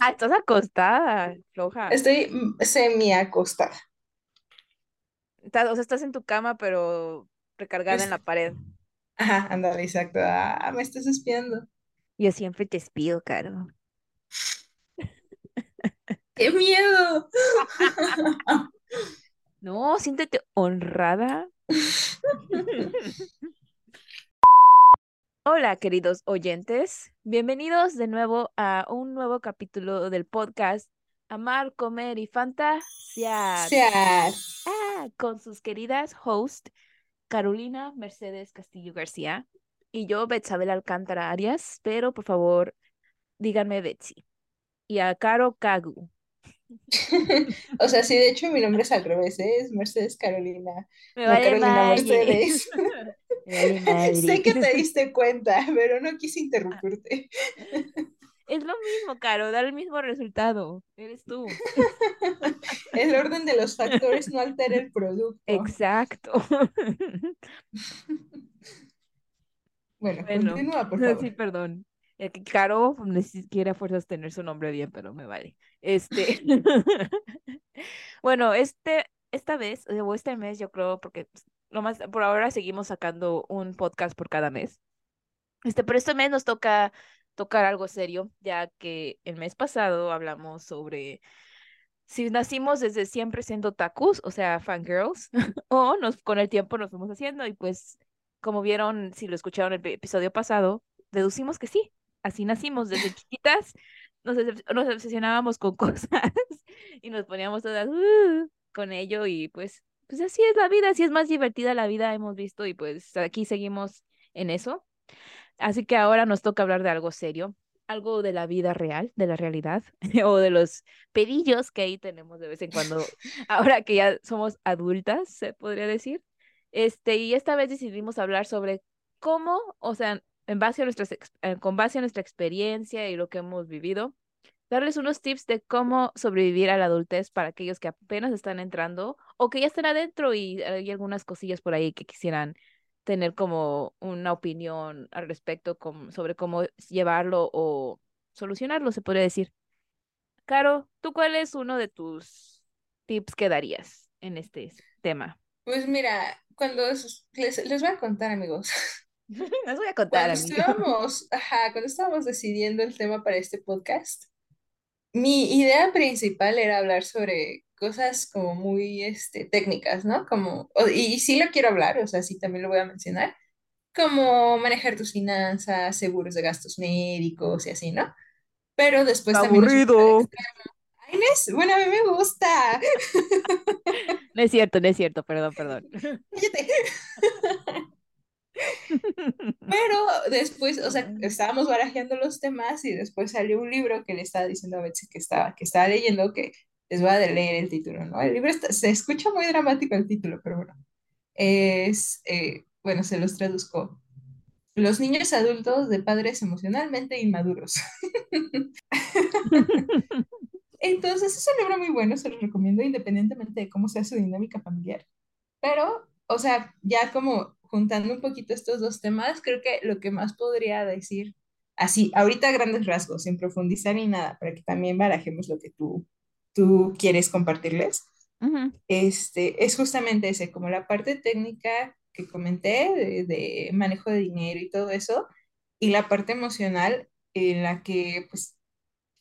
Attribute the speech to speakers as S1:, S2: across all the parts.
S1: Ah, estás acostada, floja.
S2: Estoy semi acostada.
S1: Estás, o sea, estás en tu cama, pero recargada en la pared.
S2: Ajá, ándale, exacto. Ah, me estás espiando.
S1: Yo siempre te espío, Caro.
S2: ¡Qué miedo!
S1: No, siéntete honrada. Hola, queridos oyentes. Bienvenidos de nuevo a un nuevo capítulo del podcast Amar, Comer y Fantasear.
S2: Sear.
S1: Ah, con sus queridas hosts Carolina Mercedes Castillo García y yo, Betsabel Alcántara Arias, pero por favor, díganme Betsy. Y a Caro Kagu.
S2: O sea, sí, de hecho mi nombre es al revés, ¿eh? Es Mercedes Carolina.
S1: Me
S2: No
S1: vale
S2: Carolina. Mercedes. Sé que te diste cuenta, pero no quise interrumpirte.
S1: Es lo mismo, Caro, da el mismo resultado. Eres tú.
S2: El orden de los factores no altera el producto.
S1: Exacto.
S2: Bueno,
S1: Bueno,
S2: continúa, por
S1: sí,
S2: favor.
S1: perdón. Es que Caro ni siquiera fuerzas tener su nombre bien, pero me vale. Este. Bueno, este, esta vez, o este mes, yo creo, porque pues, lo más, por ahora seguimos sacando un podcast por cada mes. Este, pero este mes nos toca tocar algo serio, ya que el mes pasado hablamos sobre si nacimos desde siempre siendo takus, o sea, fangirls, o nos, con el tiempo nos fuimos haciendo y pues, como vieron, si lo escucharon el episodio pasado, deducimos que sí, así nacimos desde chiquitas, nos, nos obsesionábamos con cosas y nos poníamos todas "Uh", con ello y pues, pues así es la vida, así es más divertida la vida, hemos visto y pues aquí seguimos en eso. Así que ahora nos toca hablar de algo serio, algo de la vida real, de la realidad, o de los pedillos que ahí tenemos de vez en cuando, ahora que ya somos adultas, se podría decir. Este, y esta vez decidimos hablar sobre cómo, o sea, en base a nuestras, ex- eh, con base a nuestra experiencia y lo que hemos vivido, darles unos tips de cómo sobrevivir a la adultez para aquellos que apenas están entrando o que ya están adentro y hay algunas cosillas por ahí que quisieran tener como una opinión al respecto sobre cómo llevarlo o solucionarlo, se podría decir. Caro, ¿tú cuál es uno de tus tips que darías en este tema?
S2: Pues mira, cuando es- les, les voy a contar, amigos.
S1: Les voy a contar,
S2: Cuando estábamos, ajá, cuando estábamos decidiendo el tema para este podcast, mi idea principal era hablar sobre cosas como muy este, técnicas, ¿no? Como, o- y sí lo quiero hablar, o sea, sí también lo voy a mencionar, como manejar tus finanzas, seguros de gastos médicos y así, ¿no? Pero después también fuimos al
S1: Aburrido.
S2: es- bueno, a mí me gusta.
S1: No es cierto, no es cierto, perdón, perdón.
S2: Pero después, o sea, estábamos barajeando los temas y después salió un libro que le estaba diciendo a Betsy que estaba, que estaba leyendo, que les voy a leer el título, ¿no? El libro está- se escucha muy dramático el título, pero bueno, es, eh, bueno, se los traduzco. Los niños adultos de padres emocionalmente inmaduros. Entonces, es un libro muy bueno, se lo recomiendo independientemente de cómo sea su dinámica familiar. Pero, o sea, ya como juntando un poquito estos dos temas, creo que lo que más podría decir, así, ahorita a grandes rasgos, sin profundizar ni nada, para que también barajemos lo que tú, tú quieres compartirles,
S1: Ujú.
S2: este, es justamente ese, como la parte técnica que comenté de, de manejo de dinero y todo eso, y la parte emocional en la que, pues,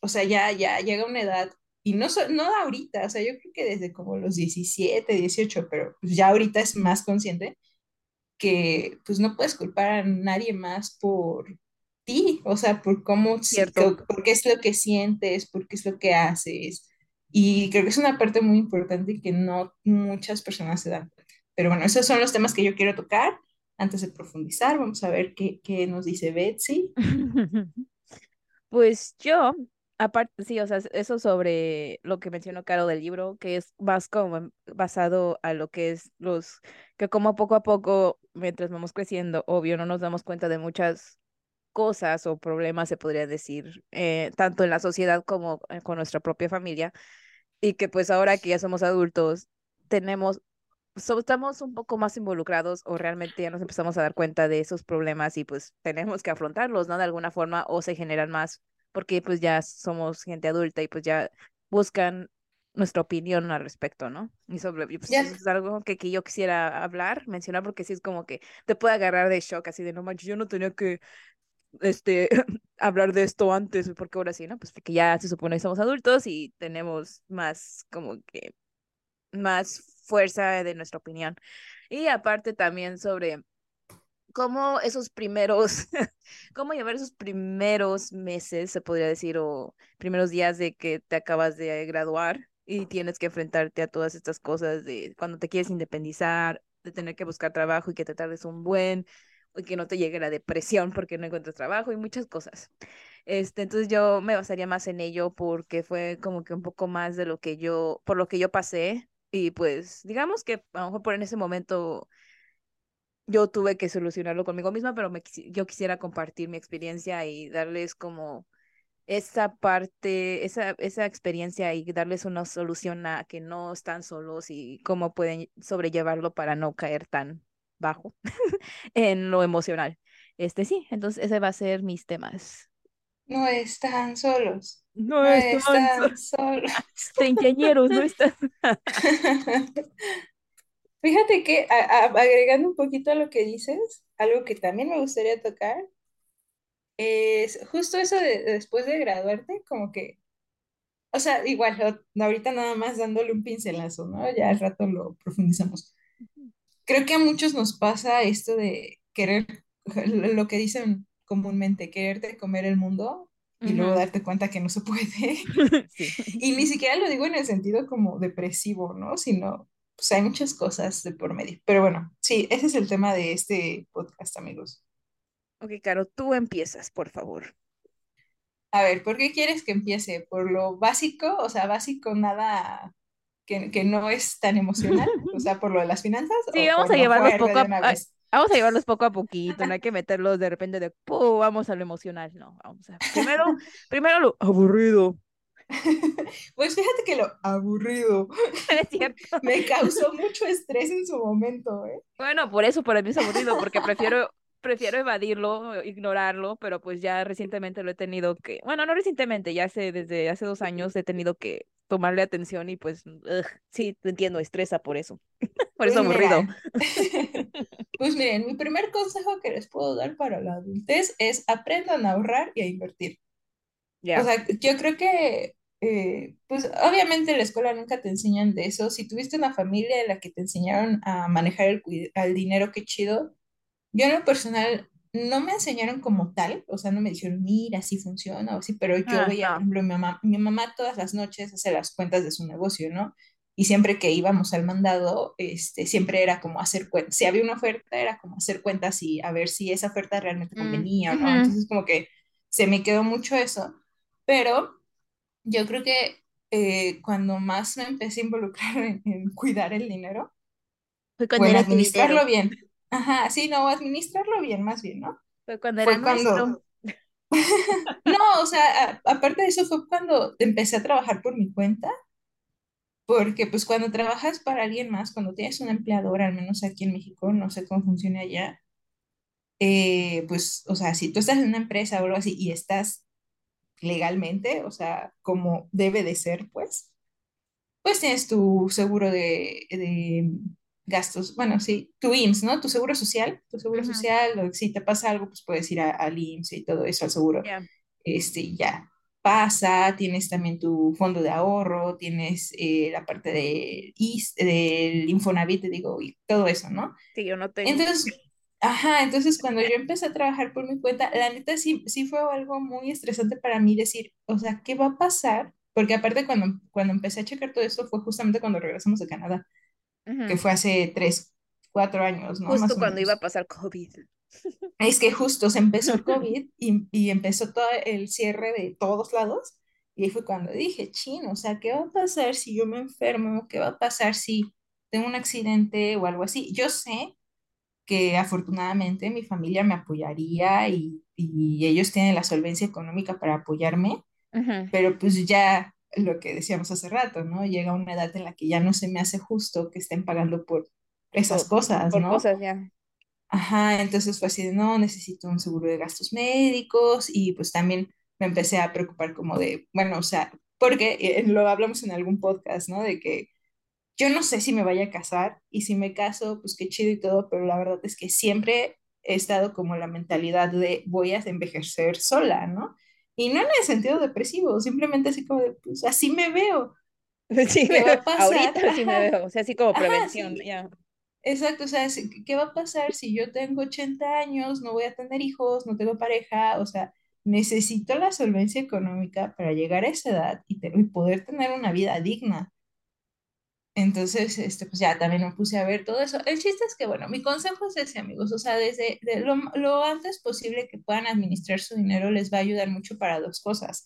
S2: o sea, ya, ya llega una edad, y no, so- no ahorita, o sea, yo creo que desde como los 17 18 pero pues ya ahorita es más consciente que pues no puedes culpar a nadie más por ti, o sea, por cómo,
S1: Cierto.
S2: co- por qué es lo que sientes, por qué es lo que haces, y creo que es una parte muy importante que no muchas personas se dan cuenta. Pero bueno, esos son los temas que yo quiero tocar. Antes de profundizar, vamos a ver qué, qué nos dice Betsy.
S1: Pues yo, aparte, sí, o sea, eso sobre lo que mencionó Caro del libro, que es más como basado a lo que es los, que como poco a poco, mientras vamos creciendo, obvio, no nos damos cuenta de muchas cosas o problemas, se podría decir, eh, tanto en la sociedad como eh, con nuestra propia familia, y que pues ahora que ya somos adultos, tenemos so- estamos un poco más involucrados o realmente ya nos empezamos a dar cuenta de esos problemas y pues tenemos que afrontarlos, ¿no? De alguna forma o se generan más porque pues ya somos gente adulta y pues ya buscan nuestra opinión al respecto, ¿no? Y sobre, pues, es algo que, que yo quisiera hablar, mencionar, porque sí es como que te puede agarrar de shock, así de, no manches, yo no tenía que, este, hablar de esto antes, porque ahora sí, ¿no? Pues porque ya se supone que somos adultos y tenemos más, como que, más fuerza de nuestra opinión. Y aparte también sobre cómo esos primeros, cómo llevar esos primeros meses, se podría decir, o primeros días de que te acabas de graduar y tienes que enfrentarte a todas estas cosas de cuando te quieres independizar, de tener que buscar trabajo y que te tardes un buen, que no te llegue la depresión porque no encuentras trabajo y muchas cosas. Este, entonces yo me basaría más en ello porque fue como que un poco más de lo que yo, por lo que yo pasé y pues digamos que a lo mejor por en ese momento yo tuve que solucionarlo conmigo misma, pero me, yo quisiera compartir mi experiencia y darles como esa parte, esa, esa experiencia y darles una solución a que no están solos y cómo pueden sobrellevarlo para no caer tan bajo en lo emocional. Este sí, entonces ese va a ser mis temas.
S2: no están solos,
S1: No
S2: no
S1: están
S2: están
S1: solos,
S2: solos.
S1: treintañeros, no están.
S2: Fíjate que a- a- agregando un poquito a lo que dices, algo que también me gustaría tocar es justo eso de, de después de graduarte, como que, o sea, igual, ahorita nada más dándole un pincelazo, ¿no? Ya al rato lo profundizamos. Creo que a muchos nos pasa esto de querer, lo que dicen comúnmente, quererte comer el mundo y luego darte cuenta que no se puede.
S1: Sí.
S2: Y ni siquiera lo digo en el sentido como depresivo, ¿no? Sino, pues hay muchas cosas de por medio. Pero bueno, sí, ese es el tema de este podcast, amigos.
S1: Ok, Caro, tú empiezas, por favor.
S2: A ver, ¿por qué quieres que empiece? ¿Por lo básico? O sea, básico nada que, que no es tan emocional, o sea, por lo de las finanzas
S1: Sí, vamos a
S2: lo
S1: llevarlos poco a, vamos a llevarlos poco a poquito, no hay que meterlos de repente de, "Puh, vamos a lo emocional, no, vamos a, primero, primero lo aburrido,
S2: Pues fíjate que lo aburrido
S1: es cierto.
S2: me causó mucho estrés en su momento, ¿eh?
S1: Bueno, por eso para mí es aburrido, porque prefiero, prefiero evadirlo, ignorarlo, pero pues ya recientemente lo he tenido que, bueno, no recientemente, ya hace, desde hace dos años he tenido que tomarle atención y pues, ugh, sí, te entiendo, estresa por eso, por eso
S2: Pues
S1: aburrido.
S2: pues miren, mi primer consejo que les puedo dar para la adultez es aprendan a ahorrar y a invertir. O
S1: Ya.
S2: sea, yo creo que, eh, pues obviamente en la escuela nunca te enseñan de eso. Si tuviste una familia en la que te enseñaron a manejar el, al dinero, qué chido. Yo en lo personal no me enseñaron como tal, o sea, no me dijeron, mira, así funciona o así, pero yo
S1: Ah,
S2: veía, por
S1: no.
S2: ejemplo, mi mamá, mi mamá todas las noches hace las cuentas de su negocio, ¿no? Y siempre que íbamos al mandado, este, siempre era como hacer cuentas. Si había una oferta, era como hacer cuentas y a ver si esa oferta realmente
S1: Mm,
S2: convenía o no. Entonces, como que se me quedó mucho eso. Pero yo creo que eh, cuando más me empecé a involucrar en, en cuidar el dinero
S1: Fue cuando
S2: en
S1: era tu dinero,
S2: administrarlo bien, ajá, sí, no, administrarlo bien, más bien, ¿no?
S1: fue cuando era
S2: Fue cuando, no, o sea, a- aparte de eso fue cuando empecé a trabajar por mi cuenta, porque pues cuando trabajas para alguien más, cuando tienes un empleador, al menos aquí en México, no sé cómo funciona allá, eh, pues, o sea, si tú estás en una empresa o algo así y estás legalmente, o sea, como debe de ser, pues, pues tienes tu seguro de, de gastos, bueno, sí, tu IMSS, ¿no? Tu seguro social, tu seguro
S1: Ujú,
S2: social, o si te pasa algo, pues puedes ir a- al IMSS y todo eso, al seguro,
S1: Ya.
S2: este, ya pasa, tienes también tu fondo de ahorro, tienes eh, la parte de del Infonavit, te digo, y todo eso, ¿no?
S1: Que yo no tengo.
S2: Entonces, ajá, entonces cuando yo empecé a trabajar por mi cuenta, la neta sí, sí fue algo muy estresante para mí decir, o sea, ¿qué va a pasar? Porque aparte cuando, cuando empecé a checar todo esto fue justamente cuando regresamos de Canadá, que fue hace tres, cuatro años, ¿no?
S1: Justo
S2: Más
S1: cuando iba a pasar COVID.
S2: Es que justo se empezó el COVID y, y empezó todo el cierre de todos lados. Y ahí fue cuando dije, chino, o sea, ¿qué va a pasar si yo me enfermo? ¿Qué va a pasar si tengo un accidente o algo así? Yo sé que afortunadamente mi familia me apoyaría y, y ellos tienen la solvencia económica para apoyarme, pero pues ya lo que decíamos hace rato, ¿no? Llega una edad en la que ya no se me hace justo que estén pagando por esas
S1: Por,
S2: cosas,
S1: por
S2: ¿no?
S1: cosas ya.
S2: Ajá, entonces fue así de, no, necesito un seguro de gastos médicos y pues también me empecé a preocupar como de, bueno, o sea, porque eh, lo hablamos en algún podcast, ¿no? De que yo no sé si me vaya a casar y si me caso, pues qué chido y todo, pero la verdad es que siempre he estado como la mentalidad de voy a envejecer sola, ¿no? Y no en el sentido depresivo, simplemente así como de, pues así me veo.
S1: Sí, ¿Qué va a pasar? Ahorita sí me veo, o sea, así como prevención, ya.
S2: Exacto, o sea, ¿qué va a pasar si yo tengo 80 años, no voy a tener hijos, no tengo pareja? O sea, necesito la solvencia económica para llegar a esa edad y, y poder tener una vida digna. Entonces, este, pues ya también me puse a ver todo eso. El chiste es que, bueno, mi consejo es ese, amigos, o sea, desde lo, lo, antes posible que puedan administrar su dinero les va a ayudar mucho para dos cosas.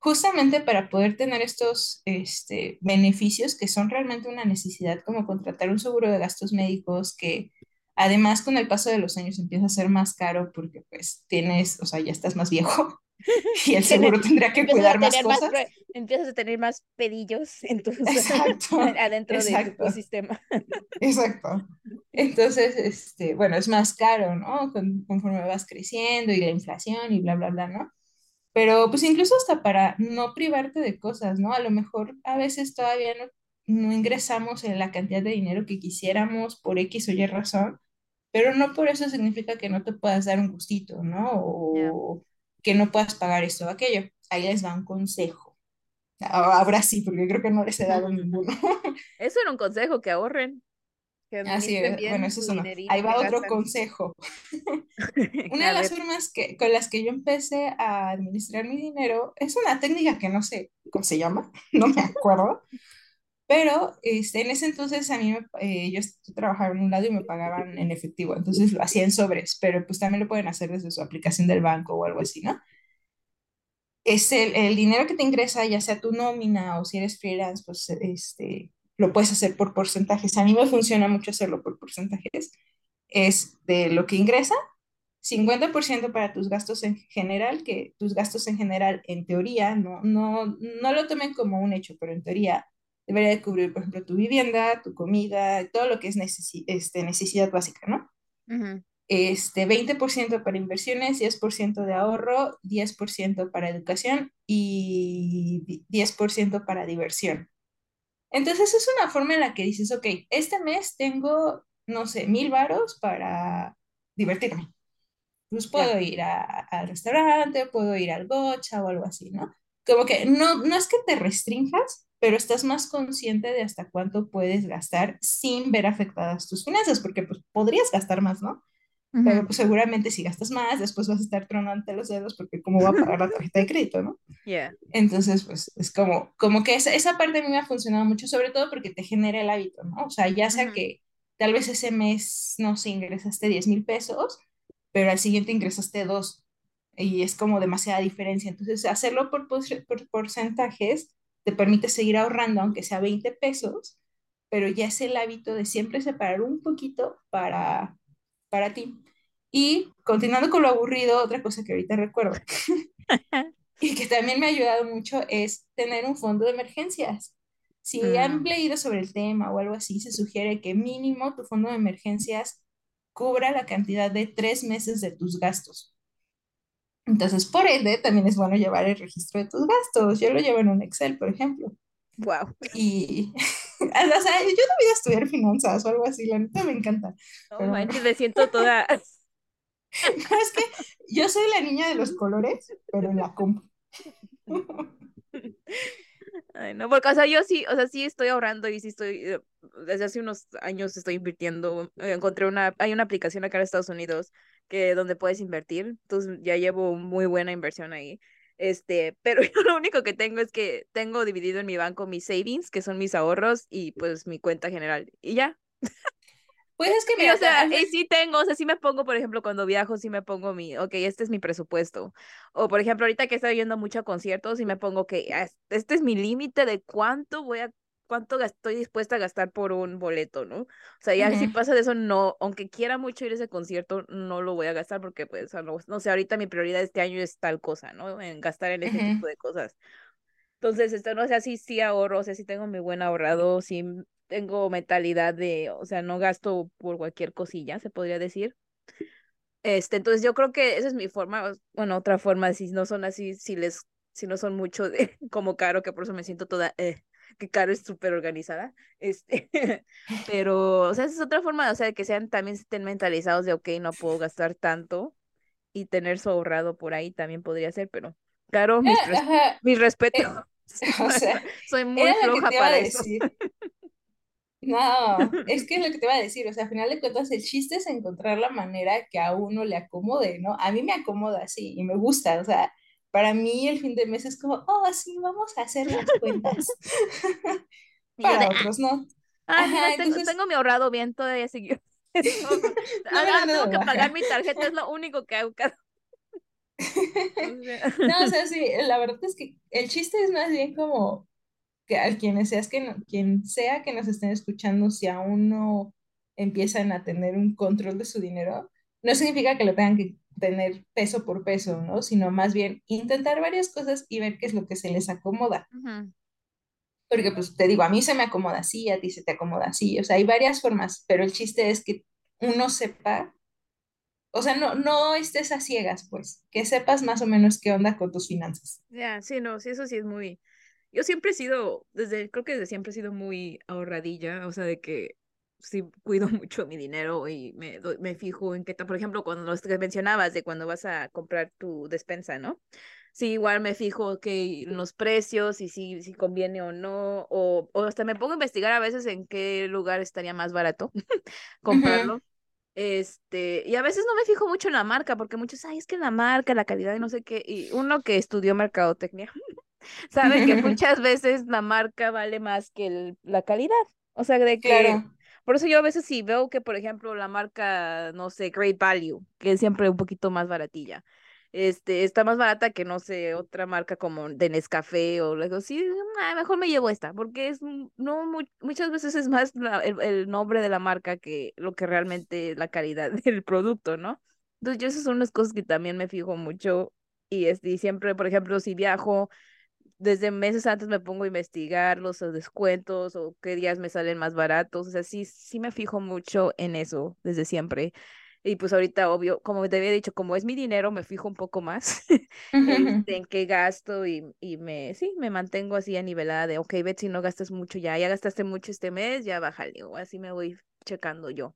S2: Justamente para poder tener estos este, beneficios que son realmente una necesidad, como contratar un seguro de gastos médicos que además con el paso de los años empieza a ser más caro porque pues tienes, o sea, ya estás más viejo y el seguro tendría que cuidar más cosas.
S1: empiezas a tener más pedillos en adentro de tu sistema.
S2: Exacto. Entonces, este, bueno, es más caro, ¿no? conforme vas creciendo y la inflación y bla, bla, bla, ¿no? Pero pues incluso hasta para no privarte de cosas, ¿no? A lo mejor a veces todavía no, no ingresamos en la cantidad de dinero que quisiéramos por X o Y razón, pero no por eso significa que no te puedas dar un gustito, ¿no? O, que no puedas pagar esto o aquello. Ahí les va un consejo. Ahora sí, porque creo que no les he dado ninguno.
S1: Eso era un consejo, que ahorren.
S2: Que Así es, bueno, eso es uno. Ahí va otro consejo. una de las formas que, con las que yo empecé a administrar mi dinero es una técnica que no sé cómo se llama, no me acuerdo, pero este, en ese entonces a mí, eh, yo trabajaba en un lado y me pagaban en efectivo, entonces lo hacía en sobres, pero pues también lo pueden hacer desde su aplicación del banco o algo así, ¿no? Es el, el dinero que te ingresa, ya sea tu nómina o si eres freelance, pues este, lo puedes hacer por porcentajes. A mí me funciona mucho hacerlo por porcentajes. Es de lo que ingresa, 50% para tus gastos en general, que tus gastos en general, en teoría, no, no, no lo tomen como un hecho, pero en teoría debería de cubrir, por ejemplo, tu vivienda, tu comida, todo lo que es este, necesidad básica, ¿no? este, 20% para inversiones, 10% de ahorro, 10% para educación y 10% para diversión. Entonces es una forma en la que dices, ok, este mes tengo, no sé, mil varos para divertirme. Pues puedo ir al restaurante, puedo ir al gocha o algo así, ¿no? Como que no, no es que te restringas, pero estás más consciente de hasta cuánto puedes gastar sin ver afectadas tus finanzas, porque pues podrías gastar más, ¿no? Pero pues seguramente si gastas más, después vas a estar tronando los dedos porque cómo va a pagar la tarjeta de crédito, ¿no?
S1: Yeah.
S2: Entonces, pues es como, como que esa, esa parte a mí me ha funcionado mucho, sobre todo porque te genera el hábito, ¿no? O sea, ya sea que tal vez ese mes, no sé, ingresaste 10 mil pesos, pero al siguiente ingresaste dos y es como demasiada diferencia. Entonces, hacerlo por, por porcentajes te permite seguir ahorrando, aunque sea 20 pesos, pero ya es el hábito de siempre separar un poquito para, para ti. Y continuando con lo aburrido, otra cosa que ahorita recuerdo y que también me ha ayudado mucho es tener un fondo de emergencias. Si han mm. leído sobre el tema o algo así, se sugiere que mínimo tu fondo de emergencias cubra la cantidad de tres meses de tus gastos. Entonces, por ende, también es bueno llevar el registro de tus gastos. Yo lo llevo en un Excel, por ejemplo.
S1: Wow.
S2: Y, o sea, yo no voy a estudiar finanzas o algo así, la neta me encanta.
S1: No manches, me siento toda...
S2: no, es que yo soy la niña de los colores, pero en la compu.
S1: Ay, no, porque, o sea, yo sí, o sea, sí estoy ahorrando y sí estoy, eh, desde hace unos años estoy invirtiendo. Encontré una, hay una aplicación acá en Estados Unidos que donde puedes invertir, entonces ya llevo muy buena inversión ahí. Este, pero yo lo único que tengo es que tengo dividido en mi banco mis savings, que son mis ahorros, y pues mi cuenta general. Y ya.
S2: Pues es que mira,
S1: o sea, y sí tengo, o sea, sí me pongo, por ejemplo, cuando viajo, sí me pongo mi, ok, este es mi presupuesto. O, por ejemplo, ahorita que estoy yendo mucho a conciertos, y me pongo que este es mi límite de cuánto voy a cuánto estoy dispuesta a gastar por un boleto, ¿no? O sea, ya si pasa de eso, no, aunque quiera mucho ir a ese concierto, no lo voy a gastar porque, pues, no, sé, ahorita mi prioridad este año es tal cosa, ¿no? En gastar en ese tipo de cosas. Entonces, esto, no sé, así sí ahorro, o sea, sí tengo mi buen ahorrado, sí tengo mentalidad de, o sea, no gasto por cualquier cosilla, se podría decir. Este, entonces yo creo que esa es mi forma, bueno, otra forma, si no son así, si les, si no son mucho de, como Caro, que por eso me siento toda, eh, que Caro es súper organizada, este, pero, o sea, esa es otra forma, o sea, que sean, también estén mentalizados de, ok, no puedo gastar tanto y tener su ahorrado por ahí también podría ser, pero, Caro, mis,
S2: Eh, ajá,
S1: mis respetos,
S2: eh, o sea,
S1: soy muy floja para eso.
S2: decir. No, es que es lo que te iba a decir, o sea, al final de cuentas el chiste es encontrar la manera que a uno le acomode, ¿no? A mí me acomoda así y me gusta, o sea, para mí el fin de mes es como, oh, sí, vamos a hacer las cuentas.
S1: De,
S2: Para otros no.
S1: ah,
S2: Ajá,
S1: tengo,
S2: entonces,
S1: tengo mi ahorrado bien, todavía siguió.
S2: no me
S1: Ah, tengo que pagar mi tarjeta, es lo único que hago
S2: No, o sea, sí, la verdad es que el chiste es más bien como que a quienes seas que no- quien sea que nos estén escuchando, si aún no empiezan a tener un control de su dinero, no significa que lo tengan que tener peso por peso, ¿no? Sino más bien intentar varias cosas y ver qué es lo que se les acomoda.
S1: ujú,
S2: Porque pues te digo, a mí se me acomoda así, a ti se te acomoda así, o sea, hay varias formas, pero el chiste es que uno sepa, o sea, no, no estés a ciegas, pues, que sepas más o menos qué onda con tus finanzas.
S1: Ya, sí, no, sí, eso sí es muy... Yo siempre he sido, desde, creo que desde siempre he sido muy ahorradilla, o sea, de que sí cuido mucho mi dinero y me, me fijo en qué tal, por ejemplo, cuando los que mencionabas de cuando vas a comprar tu despensa, ¿no? Sí, igual me fijo que los precios y si, si conviene o no, o, o hasta me pongo a investigar a veces en qué lugar estaría más barato comprarlo. Este, y a veces no me fijo mucho en la marca, porque muchos, ay, es que la marca, la calidad y no sé qué, y uno que estudió mercadotecnia sabe que muchas veces la marca vale más que el- la calidad. O sea, de que,
S2: Claro.
S1: Por eso yo a veces sí veo que, por ejemplo, la marca, no sé, Great Value, que es siempre un poquito más baratilla, este, está más barata que, no sé, otra marca como de Nescafé o algo así, ah, mejor me llevo esta, porque es, no, mu- muchas veces es más la- el, el nombre de la marca que lo que realmente es la calidad del producto, ¿no? Entonces, yo esas son las cosas que también me fijo mucho y, este, y siempre, por ejemplo, si viajo desde meses antes me pongo a investigar los descuentos o qué días me salen más baratos. O sea, sí, sí me fijo mucho en eso desde siempre. Y pues ahorita, obvio, como te había dicho, como es mi dinero, me fijo un poco más este, en qué gasto y, y me, sí, me mantengo así a nivelada de, ok, Betsy, no gastas mucho ya, ya gastaste mucho este mes, ya bájale, o así me voy checando yo.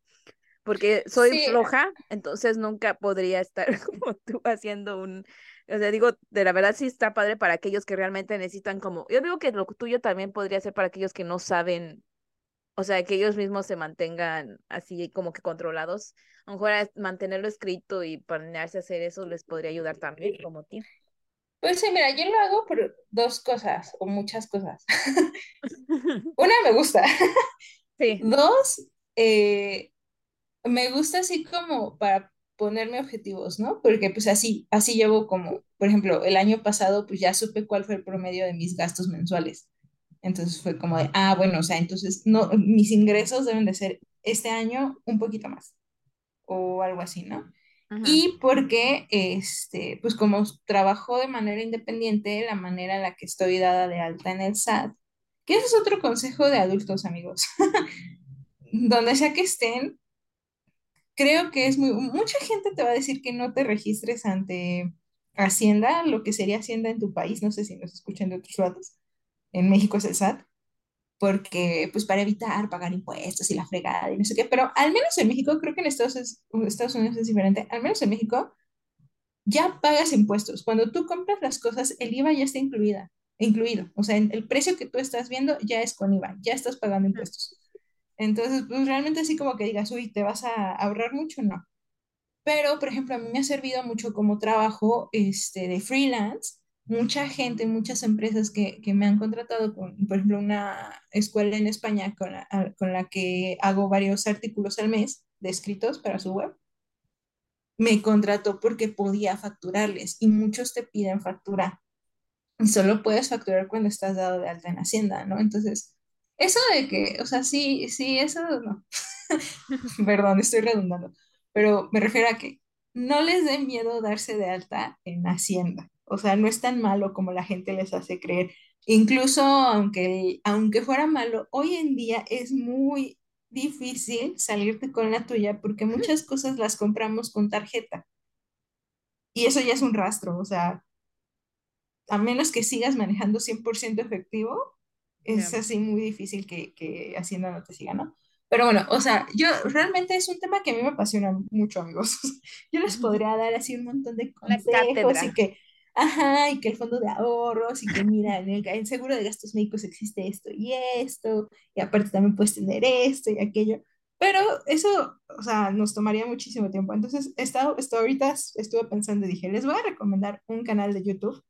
S1: Porque soy
S2: Sí,
S1: floja, entonces nunca podría estar como tú haciendo un, o sea, digo, de la verdad sí está padre para aquellos que realmente necesitan como, yo digo que lo tuyo también podría ser para aquellos que no saben, o sea, que ellos mismos se mantengan así como que controlados. A lo mejor mantenerlo escrito y planearse hacer eso les podría ayudar también, como ti.
S2: pues sí, mira, yo lo hago por dos cosas o muchas cosas. Una, me gusta.
S1: Sí.
S2: Dos, eh, me gusta así como para ponerme objetivos, ¿no? Porque pues así, así llevo como, por ejemplo, el año pasado pues ya supe cuál fue el promedio de mis gastos mensuales. Entonces fue como de, ah, bueno, o sea, entonces no, mis ingresos deben de ser este año un poquito más o algo así, ¿no?
S1: Ujú,
S2: Y porque, este, pues como trabajo de manera independiente, la manera en la que estoy dada de alta en el SAT, que ese es otro consejo de adultos, amigos, donde sea que estén, creo que es muy, mucha gente te va a decir que no te registres ante Hacienda, lo que sería Hacienda en tu país, no sé si nos escuchan de otros lados, en México es el SAT, porque pues para evitar pagar impuestos y la fregada y no sé qué, pero al menos en México, creo que en Estados, es- Estados Unidos es diferente, al menos en México ya pagas impuestos. Cuando tú compras las cosas, el IVA ya está incluida, incluido. O sea, el precio que tú estás viendo ya es con IVA, ya estás pagando impuestos. Entonces, pues realmente así como que digas, uy, te vas a ahorrar mucho, no. Pero, por ejemplo, a mí me ha servido mucho como trabajo este, de freelance. Mucha gente, muchas empresas que, que me han contratado, con, por ejemplo, una escuela en España con la, con la que hago varios artículos al mes de escritos para su web me contrató porque podía facturarles y muchos te piden factura y solo puedes facturar cuando estás dado de alta en Hacienda, ¿no? Entonces, eso de que, o sea, sí, sí, eso no, perdón, estoy redundando, pero me refiero a que no les dé miedo darse de alta en Hacienda, o sea, no es tan malo como la gente les hace creer. Incluso aunque, aunque fuera malo, hoy en día es muy difícil salirte con la tuya porque muchas cosas las compramos con tarjeta. Y eso ya es un rastro, o sea, a menos que sigas manejando 100% efectivo, es así muy difícil que, que Hacienda no te siga, ¿no? Pero bueno, o sea, yo realmente es un tema que a mí me apasiona mucho, amigos. Yo les podría dar así un montón de consejos y que, ajá, y que el fondo de ahorros y que mira, en el, seguro de gastos médicos existe esto y esto, y aparte también puedes tener esto y aquello. Pero eso, o sea, nos tomaría muchísimo tiempo. Entonces, he estado, esto ahorita estuve pensando y dije, les voy a recomendar un canal de YouTube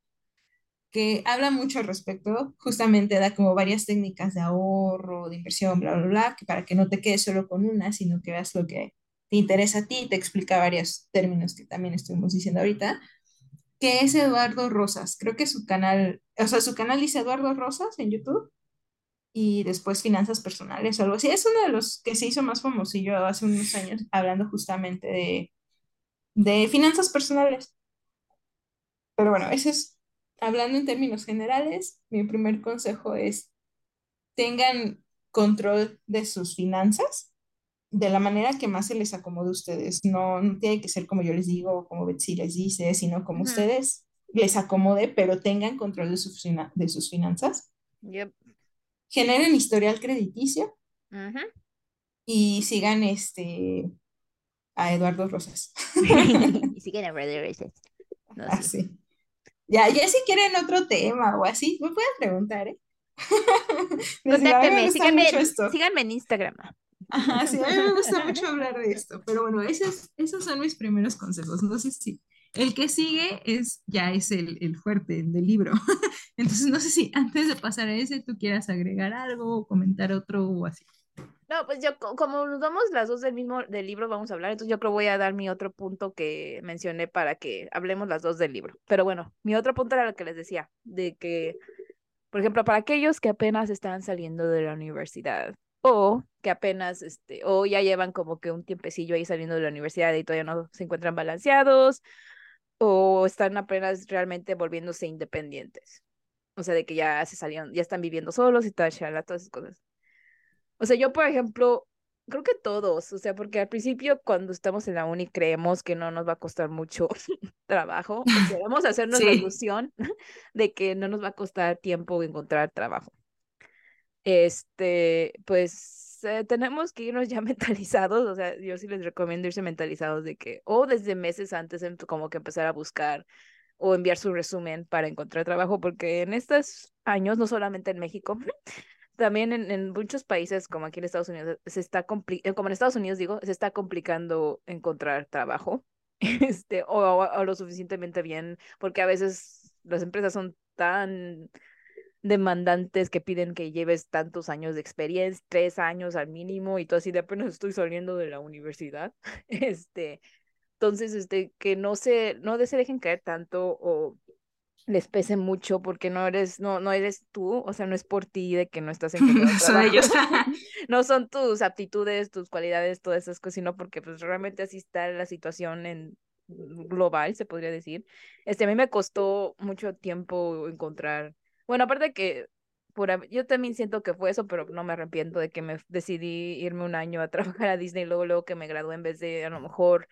S2: que habla mucho al respecto, justamente da como varias técnicas de ahorro, de inversión, bla, bla, bla, que para que no te quedes solo con una, sino que veas lo que te interesa a ti, te explica varios términos que también estuvimos diciendo ahorita, que es Eduardo Rosas. Creo que su canal, o sea, su canal dice Eduardo Rosas en YouTube y después Finanzas Personales o algo así. Es uno de los que se hizo más famosillo hace unos años, hablando justamente de, de finanzas personales. Pero bueno, ese es hablando en términos generales, mi primer consejo es tengan control de sus finanzas de la manera que más se les acomode a ustedes. No, tiene que ser como yo les digo, como Betsy les dice, sino como ustedes les acomode, pero tengan control de, sus, de sus finanzas. Generen historial crediticio y sigan este a Eduardo Rosas.
S1: y sigan a Eduardo Rosas.
S2: No, Así. Ya, ya si quieren otro tema o así, me pueden preguntar, ¿eh?
S1: Contáctenme, síganme, síganme en Instagram.
S2: Ajá, sí, a mí me gusta mucho hablar de esto, pero bueno, esos, esos son mis primeros consejos. No sé si el que sigue es ya es el, el fuerte del libro. Entonces, no sé si antes de pasar a ese tú quieras agregar algo o comentar otro o así.
S1: No, pues yo, como nos vamos las dos del mismo del libro, vamos a hablar, entonces yo creo voy a dar mi otro punto que mencioné para que hablemos las dos del libro. Pero bueno, mi otro punto era lo que les decía, de que, por ejemplo, para aquellos que apenas están saliendo de la universidad o que apenas, este, o ya llevan como que un tiempecillo ahí saliendo de la universidad y todavía no se encuentran balanceados o están apenas realmente volviéndose independientes. O sea, de que ya se salieron, ya están viviendo solos y todas esas cosas. O sea, yo, por ejemplo, creo que todos, o sea, porque al principio cuando estamos en la uni creemos que no nos va a costar mucho trabajo, a hacernos la ilusión de que no nos va a costar tiempo encontrar trabajo. Este, pues eh, tenemos que irnos ya mentalizados, o sea, yo sí les recomiendo irse mentalizados de que, o desde meses antes, como que empezar a buscar o enviar su resumen para encontrar trabajo, porque en estos años, no solamente en México, también en, en, muchos países, como aquí en Estados Unidos, se está eh, como en Estados Unidos digo, se está complicando encontrar trabajo, este, o, o, lo suficientemente bien, porque a veces las empresas son tan demandantes que piden que lleves tantos años de experiencia, tres años al mínimo, y todo así de apenas estoy saliendo de la universidad. Este, entonces, este, que no se, no se dejen caer tanto o les pese mucho porque no eres, no, no eres tú, o sea, no es por ti de que no estás en son ellos. no son tus aptitudes, tus cualidades, todas esas cosas, sino porque pues realmente así está la situación en global, se podría decir. Este, a mí me costó mucho tiempo encontrar, bueno, aparte que por, yo también siento que fue eso, pero no me arrepiento de que me decidí irme un año a trabajar a Disney, luego, luego que me gradué en vez de a lo mejor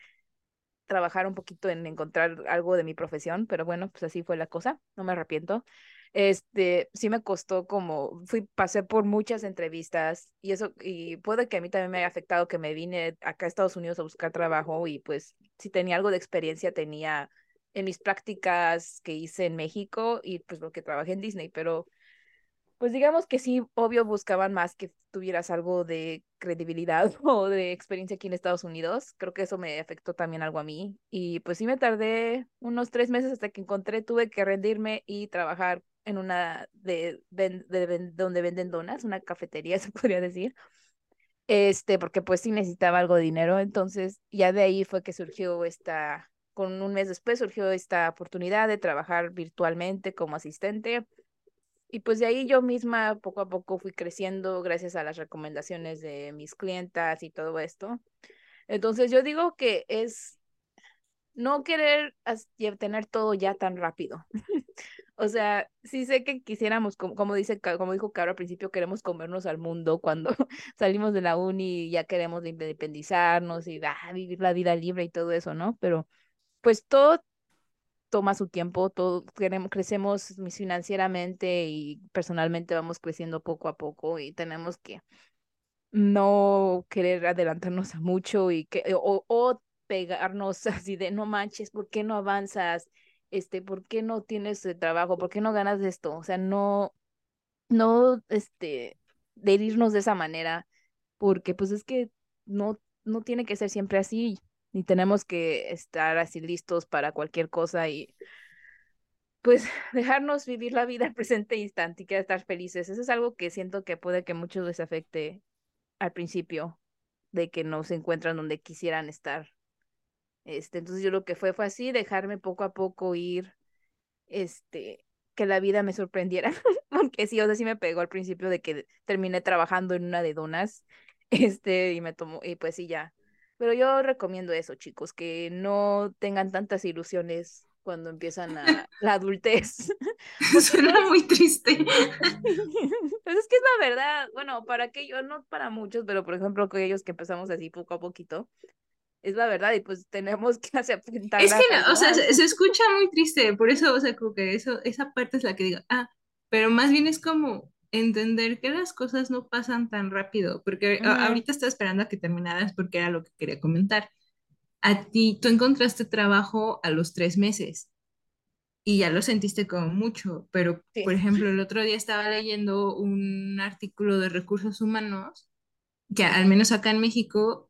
S1: trabajar un poquito en encontrar algo de mi profesión, pero bueno, pues así fue la cosa, no me arrepiento. Este, sí me costó como, fui, pasé por muchas entrevistas y eso, y puede que a mí también me haya afectado que me vine acá a Estados Unidos a buscar trabajo y pues si tenía algo de experiencia tenía en mis prácticas que hice en México y pues porque trabajé en Disney, pero pues digamos que sí, obvio buscaban más que tuvieras algo de credibilidad o de experiencia aquí en Estados Unidos. Creo que eso me afectó también algo a mí. Y pues sí me tardé unos tres meses hasta que encontré, tuve que rendirme y trabajar en una de, de, donde venden donas, una cafetería se podría decir. Este, porque pues sí necesitaba algo de dinero. Entonces ya de ahí fue que surgió esta, con un mes después surgió esta oportunidad de trabajar virtualmente como asistente y pues de ahí yo misma poco a poco fui creciendo gracias a las recomendaciones de mis clientas y todo esto. Entonces yo digo que es no querer tener todo ya tan rápido. O sea, sí sé que quisiéramos, como, como dice, como dijo Caro al principio, queremos comernos al mundo cuando salimos de la uni y ya queremos independizarnos y ah, vivir la vida libre y todo eso, ¿no? Pero pues todo toma su tiempo, todo queremos, crecemos financieramente y personalmente vamos creciendo poco a poco y tenemos que no querer adelantarnos a mucho y que o, o pegarnos así de no manches, ¿por qué no avanzas? Este, ¿por qué no tienes trabajo? ¿Por qué no ganas de esto? O sea, no, no, este, de irnos de esa manera, porque pues es que no, no tiene que ser siempre así y tenemos que estar así listos para cualquier cosa y pues dejarnos vivir la vida al presente instante y que estar felices. Eso es algo que siento que puede que muchos les afecte al principio de que no se encuentran donde quisieran estar. Este, entonces yo lo que fue fue así, dejarme poco a poco ir, este, que la vida me sorprendiera, porque sí, o sea, sí me pegó al principio de que terminé trabajando en una de donas, este, y me tomó, y pues sí, ya, pero yo recomiendo eso, chicos, que no tengan tantas ilusiones cuando empiezan a la adultez.
S2: Suena muy triste.
S1: pues es que es la verdad. Bueno, para aquellos, no para muchos, pero por ejemplo, aquellos que empezamos así poco a poquito, es la verdad, y pues tenemos que aceptar.
S2: Es que, o sea, se, se, escucha muy triste, por eso, o sea, como que eso, esa parte es la que digo, ah, pero más bien es como, entender que las cosas no pasan tan rápido, porque ahorita estaba esperando a que terminaras porque era lo que quería comentar. A ti, tú encontraste trabajo a los tres meses y ya lo sentiste como mucho, pero por ejemplo, el otro día estaba leyendo un artículo de recursos humanos que al menos acá en México,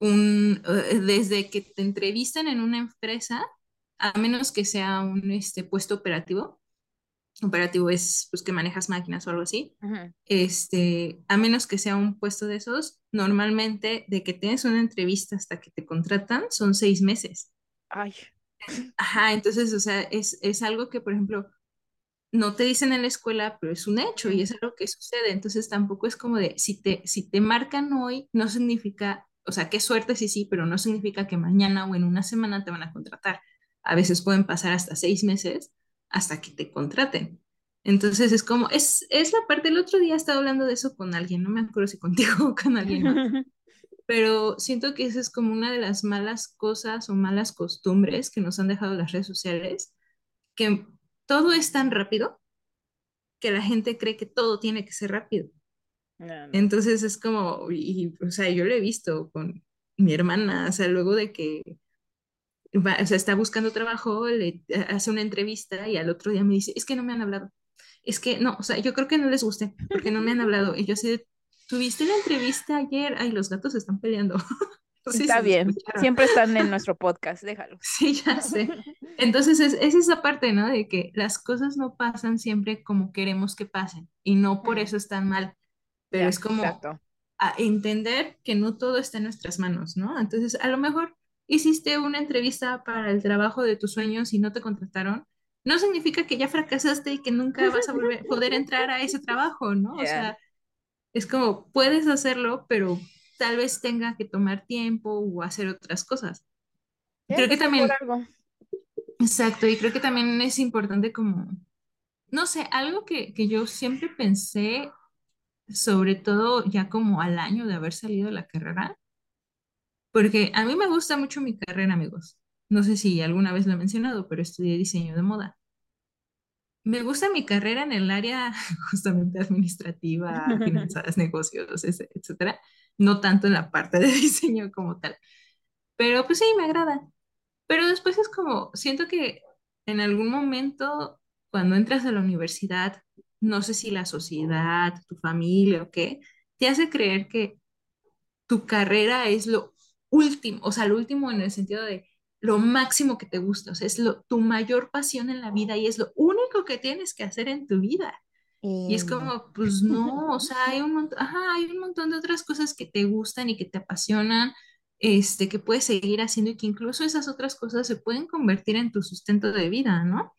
S2: un, eh, desde que te entrevistan en una empresa, a menos que sea un este, puesto operativo, operativo es pues que manejas máquinas o algo así, este, a menos que sea un puesto de esos, normalmente de que tienes una entrevista hasta que te contratan son seis meses.
S1: Ay.
S2: Ajá, entonces, o sea, es, es algo que, por ejemplo, no te dicen en la escuela, pero es un hecho y es algo que sucede. Entonces tampoco es como de, si te, si te marcan hoy, no significa, o sea, qué suerte sí, sí, pero no significa que mañana o en una semana te van a contratar. A veces pueden pasar hasta seis meses hasta que te contraten. Entonces es como, es, es la parte, el otro día estaba hablando de eso con alguien, no me acuerdo si contigo o con alguien más, pero siento que esa es como una de las malas cosas o malas costumbres que nos han dejado las redes sociales, que todo es tan rápido que la gente cree que todo tiene que ser rápido. Entonces es como, y, o sea, yo lo he visto con mi hermana, o sea, luego de que o sea, está buscando trabajo, le hace una entrevista y al otro día me dice, es que no me han hablado. Es que no, o sea, yo creo que no les guste porque no me han hablado. Y yo sé, tuviste la entrevista ayer, ay, los gatos están peleando.
S1: Está bien, siempre están en nuestro podcast, déjalo.
S2: Sí, ya sé. Entonces es, es, esa parte, ¿no? De que las cosas no pasan siempre como queremos que pasen y no por eso están mal, pero es como a entender que no todo está en nuestras manos, ¿no? Entonces, a lo mejor hiciste una entrevista para el trabajo de tus sueños y no te contrataron, no significa que ya fracasaste y que nunca vas a volver, poder entrar a ese trabajo, ¿no? O sea, es como, puedes hacerlo, pero tal vez tenga que tomar tiempo o hacer otras cosas. creo que también... Exacto, y creo que también es importante como, no sé, algo que, que yo siempre pensé, sobre todo ya como al año de haber salido de la carrera, porque a mí me gusta mucho mi carrera, amigos. No sé si alguna vez lo he mencionado, pero estudié diseño de moda. Me gusta mi carrera en el área justamente administrativa, finanzas, negocios, etcétera. No tanto en la parte de diseño como tal. Pero pues sí, me agrada. Pero después es como, siento que en algún momento, cuando entras a la universidad, no sé si la sociedad, tu familia o qué, te hace creer que tu carrera es lo último, o sea, lo último en el sentido de lo máximo que te gusta, o sea, es lo, tu mayor pasión en la vida y es lo único que tienes que hacer en tu vida. Y es como, pues no, o sea, hay un, montón, hay un montón de otras cosas que te gustan y que te apasionan, este, que puedes seguir haciendo y que incluso esas otras cosas se pueden convertir en tu sustento de vida, ¿no?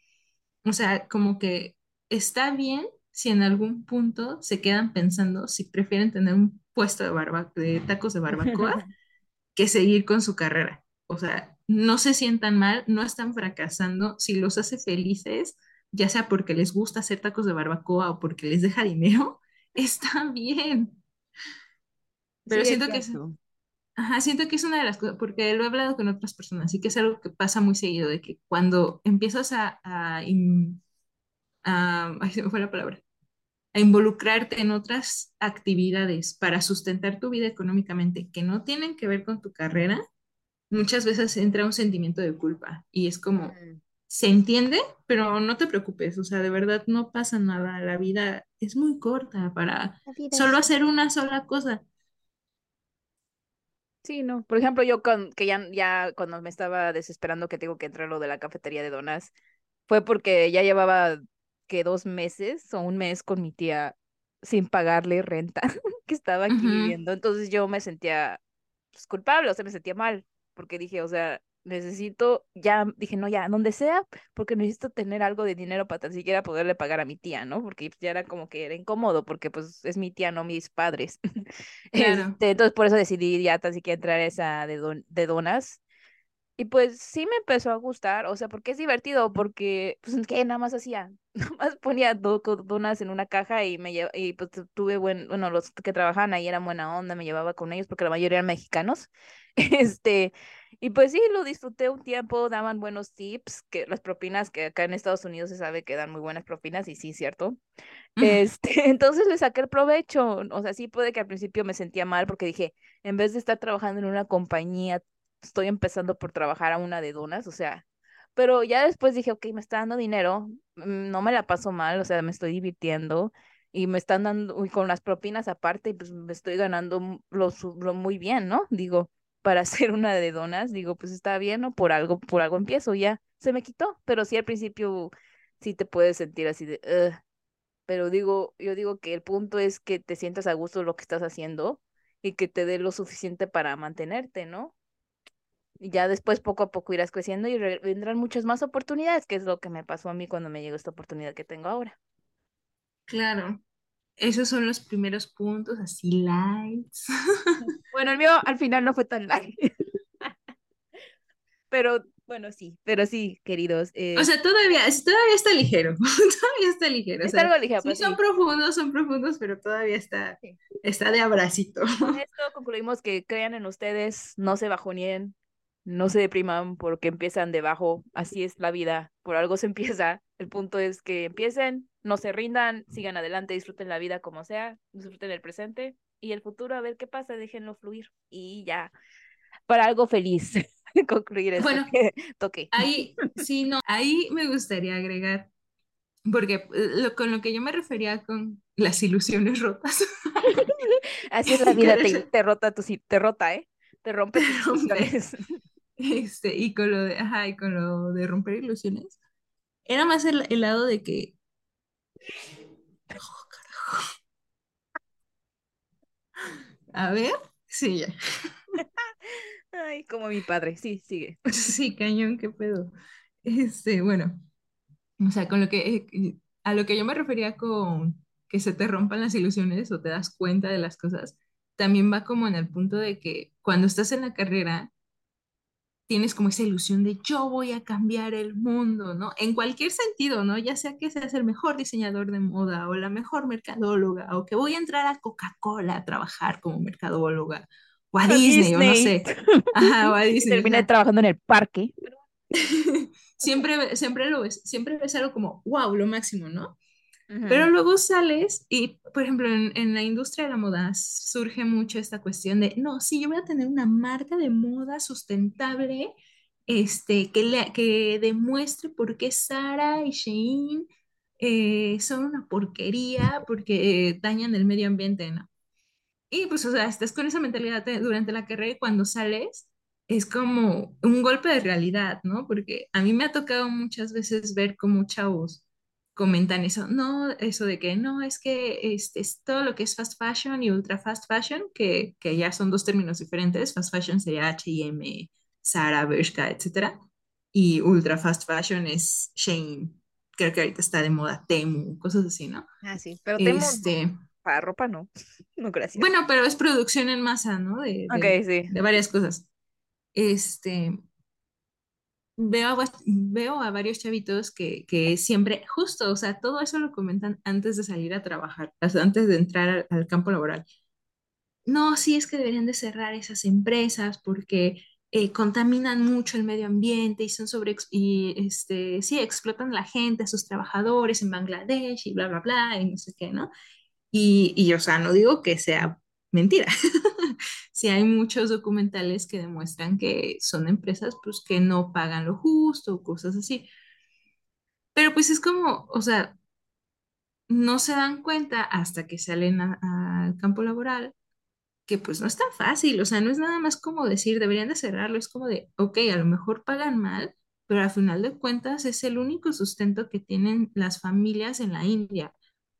S2: O sea, como que está bien si en algún punto se quedan pensando si prefieren tener un puesto de, barba, de tacos de barbacoa que seguir con su carrera. O sea, no se sientan mal, no están fracasando. Si los hace felices, ya sea porque les gusta hacer tacos de barbacoa o porque les deja dinero, está bien. Pero
S1: Sí, es
S2: siento que es, ajá, siento que es una de las cosas, porque lo he hablado con otras personas, y que es algo que pasa muy seguido, de que cuando empiezas a, a- ay, se me fue la palabra, a involucrarte en otras actividades para sustentar tu vida económicamente que no tienen que ver con tu carrera, muchas veces entra un sentimiento de culpa y es como, se entiende, pero no te preocupes, o sea, de verdad no pasa nada, la vida es muy corta para solo hacer una sola cosa.
S1: Sí, no. Por ejemplo, yo con, que ya, ya cuando me estaba desesperando que tengo que entrar a lo de la cafetería de donas, fue porque ya llevaba que dos meses o un mes con mi tía sin pagarle renta, que estaba aquí
S2: Ujú,
S1: viviendo. Entonces yo me sentía pues, culpable, o sea, me sentía mal, porque dije, o sea, necesito, ya, dije, no, ya, donde sea, porque necesito tener algo de dinero para tan siquiera poderle pagar a mi tía, ¿no? Porque ya era como que era incómodo, porque pues es mi tía, no mis padres.
S2: claro,
S1: Este, entonces por eso decidí ya tan siquiera entrar a esa de, don- de donas. Y pues sí me empezó a gustar, o sea, porque es divertido, porque pues que nada más hacía, nada más ponía do- donas en una caja y me lleva, y pues tu- tuve buen, bueno, los que trabajaban ahí eran buena onda, me llevaba con ellos porque la mayoría eran mexicanos. Este, y pues sí, lo disfruté un tiempo, daban buenos tips, que las propinas que acá en Estados Unidos se sabe que dan muy buenas propinas y sí, cierto. Este, entonces le saqué el provecho. O sea, sí puede que al principio me sentía mal porque dije, en vez de estar trabajando en una compañía, estoy empezando por trabajar a una de donas, o sea, pero ya después dije, ok, me está dando dinero, mm, no me la paso mal, o sea, me estoy divirtiendo y me están dando, y con las propinas aparte, pues me estoy ganando lo, lo muy bien, ¿no? Digo, para hacer una de donas, digo, pues está bien, ¿no? Por algo, por algo empiezo, ya se me quitó, pero sí al principio sí te puedes sentir así de, "Ugh", pero digo, yo digo que el punto es que te sientas a gusto lo que estás haciendo y que te dé lo suficiente para mantenerte, ¿no? Y ya después poco a poco irás creciendo y vendrán muchas más oportunidades, que es lo que me pasó a mí cuando me llegó esta oportunidad que tengo ahora.
S2: claro. Esos son los primeros puntos, así lights.
S1: Bueno, el mío al final no fue tan largo, pero bueno, sí, pero sí, queridos,
S2: O
S1: eh,
S2: sea, todavía, todavía está ligero, todavía está ligero. O
S1: es
S2: sea,
S1: algo ligero,
S2: sí son profundos, son profundos, pero todavía está,
S1: sí.
S2: está de abracito.
S1: Con esto concluimos que crean en ustedes, no se bajoneen, no se depriman porque empiezan debajo, así es la vida, por algo se empieza. El punto es que empiecen, no se rindan, sigan adelante, disfruten la vida como sea, disfruten el presente y el futuro a ver qué pasa, déjenlo fluir y ya, para algo feliz, concluir esto
S2: Bueno,
S1: que toque.
S2: ahí, sí, no, ahí me gustaría agregar, porque eh, lo, con lo que yo me refería con las ilusiones rotas,
S1: Así es la vida, te,
S2: eso
S1: te rota, tu, te rota, ¿eh? Te rompe
S2: te
S1: tus
S2: rompe,
S1: ilusiones.
S2: este, y con lo de, ajá, y con lo de romper ilusiones, era más el, el lado de que, oh, carajo, a ver, sí, ya,
S1: Ay, como mi padre, sí, sigue.
S2: sí, cañón, qué pedo. Este, bueno. O sea, con lo que, eh, a lo que yo me refería con que se te rompan las ilusiones o te das cuenta de las cosas, también va como en el punto de que cuando estás en la carrera, tienes como esa ilusión de yo voy a cambiar el mundo, ¿no? En cualquier sentido, ¿no? Ya sea que seas el mejor diseñador de moda o la mejor mercadóloga o que voy a entrar a Coca-Cola a trabajar como mercadóloga o a
S1: A
S2: Disney o no
S1: Disney.
S2: sé. Ajá, o a Disney. sea,
S1: trabajando en el parque.
S2: siempre, siempre lo ves, siempre ves algo como, wow, lo máximo, ¿no? Pero luego sales y, por ejemplo, en, en la industria de la moda surge mucho esta cuestión de, no, sí, yo voy a tener una marca de moda sustentable, este, que, le, que demuestre por qué Sara y Shein eh, son una porquería porque eh, dañan el medio ambiente, ¿no? Y pues, o sea, estás con esa mentalidad durante la carrera y cuando sales es como un golpe de realidad, ¿no? Porque a mí me ha tocado muchas veces ver cómo chavos comentan eso, no, eso de que no, es que este, es todo lo que es fast fashion y ultra fast fashion, que, que ya son dos términos diferentes, fast fashion sería H&M, Zara, Bershka, etcétera, y ultra fast fashion es Shein, creo que ahorita está de moda Temu, cosas así, ¿no?
S1: Ah, sí, pero temo no.
S2: Este,
S1: Para ropa no. No, gracias.
S2: bueno, pero es producción en masa, ¿no? De, de,
S1: sí.
S2: de varias cosas. Este, veo a, veo a varios chavitos que, que siempre, justo, o sea, todo eso lo comentan antes de salir a trabajar, antes de entrar al, al campo laboral. No, sí es que deberían de cerrar esas empresas porque eh, contaminan mucho el medio ambiente y son sobre y este sí explotan a la gente, a sus trabajadores en Bangladesh y bla bla bla y no sé qué, ¿no? Y, y o sea, no digo que sea mentira. sí hay muchos documentales que demuestran que son empresas pues que no pagan lo justo o cosas así. Pero pues es como, o sea, no se dan cuenta hasta que salen al campo laboral que pues no es tan fácil, o sea, no es nada más como decir, deberían de cerrarlo, es como de, ok, a lo mejor pagan mal, pero al final de cuentas es el único sustento que tienen las familias en la India,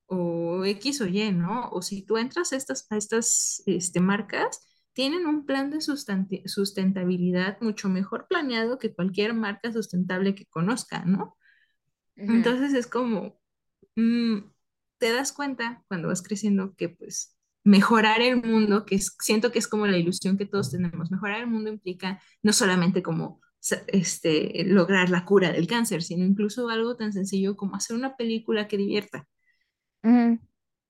S2: o X o Y, ¿no? O si tú entras a estas, a estas este, marcas, tienen un plan de sustentabilidad mucho mejor planeado que cualquier marca sustentable que conozca, ¿no? Entonces es como, mm, te das cuenta cuando vas creciendo que pues mejorar el mundo, que siento que es como la ilusión que todos tenemos, mejorar el mundo implica no solamente como este, lograr la cura del cáncer, sino incluso algo tan sencillo como hacer una película que divierta.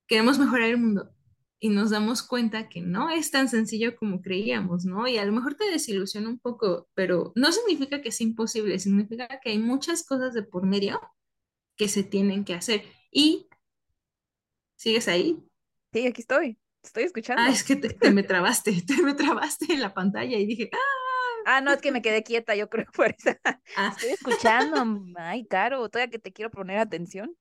S2: Queremos mejorar el mundo y nos damos cuenta que no es tan sencillo como creíamos, ¿no? Y a lo mejor te desilusiona un poco, pero no significa que es imposible, significa que hay muchas cosas de por medio que se tienen que hacer. Y, ¿sigues ahí?
S1: Sí, aquí estoy. Estoy escuchando.
S2: Ah, es que te, me trabaste, te me trabaste en la pantalla y dije, ¡ah!
S1: Ah, no, es que me quedé quieta, yo creo por eso. Ah. Estoy escuchando. Ay, Caro, todavía que te quiero poner atención.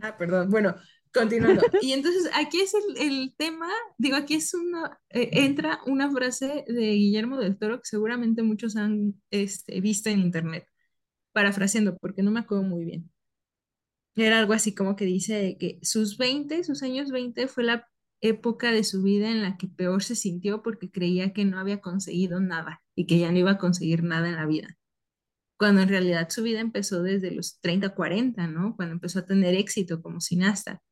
S2: Ah, perdón. Bueno, continuando. Y entonces aquí es el, el tema, digo, aquí es una, eh, entra una frase de Guillermo del Toro que seguramente muchos han este, visto en internet, parafraseando, porque no me acuerdo muy bien. Era algo así como que dice que sus 20, sus años 20 fue la época de su vida en la que peor se sintió porque creía que no había conseguido nada y que ya no iba a conseguir nada en la vida. Cuando en realidad su vida empezó desde los 30, 40, ¿no? Cuando empezó a tener éxito como cineasta.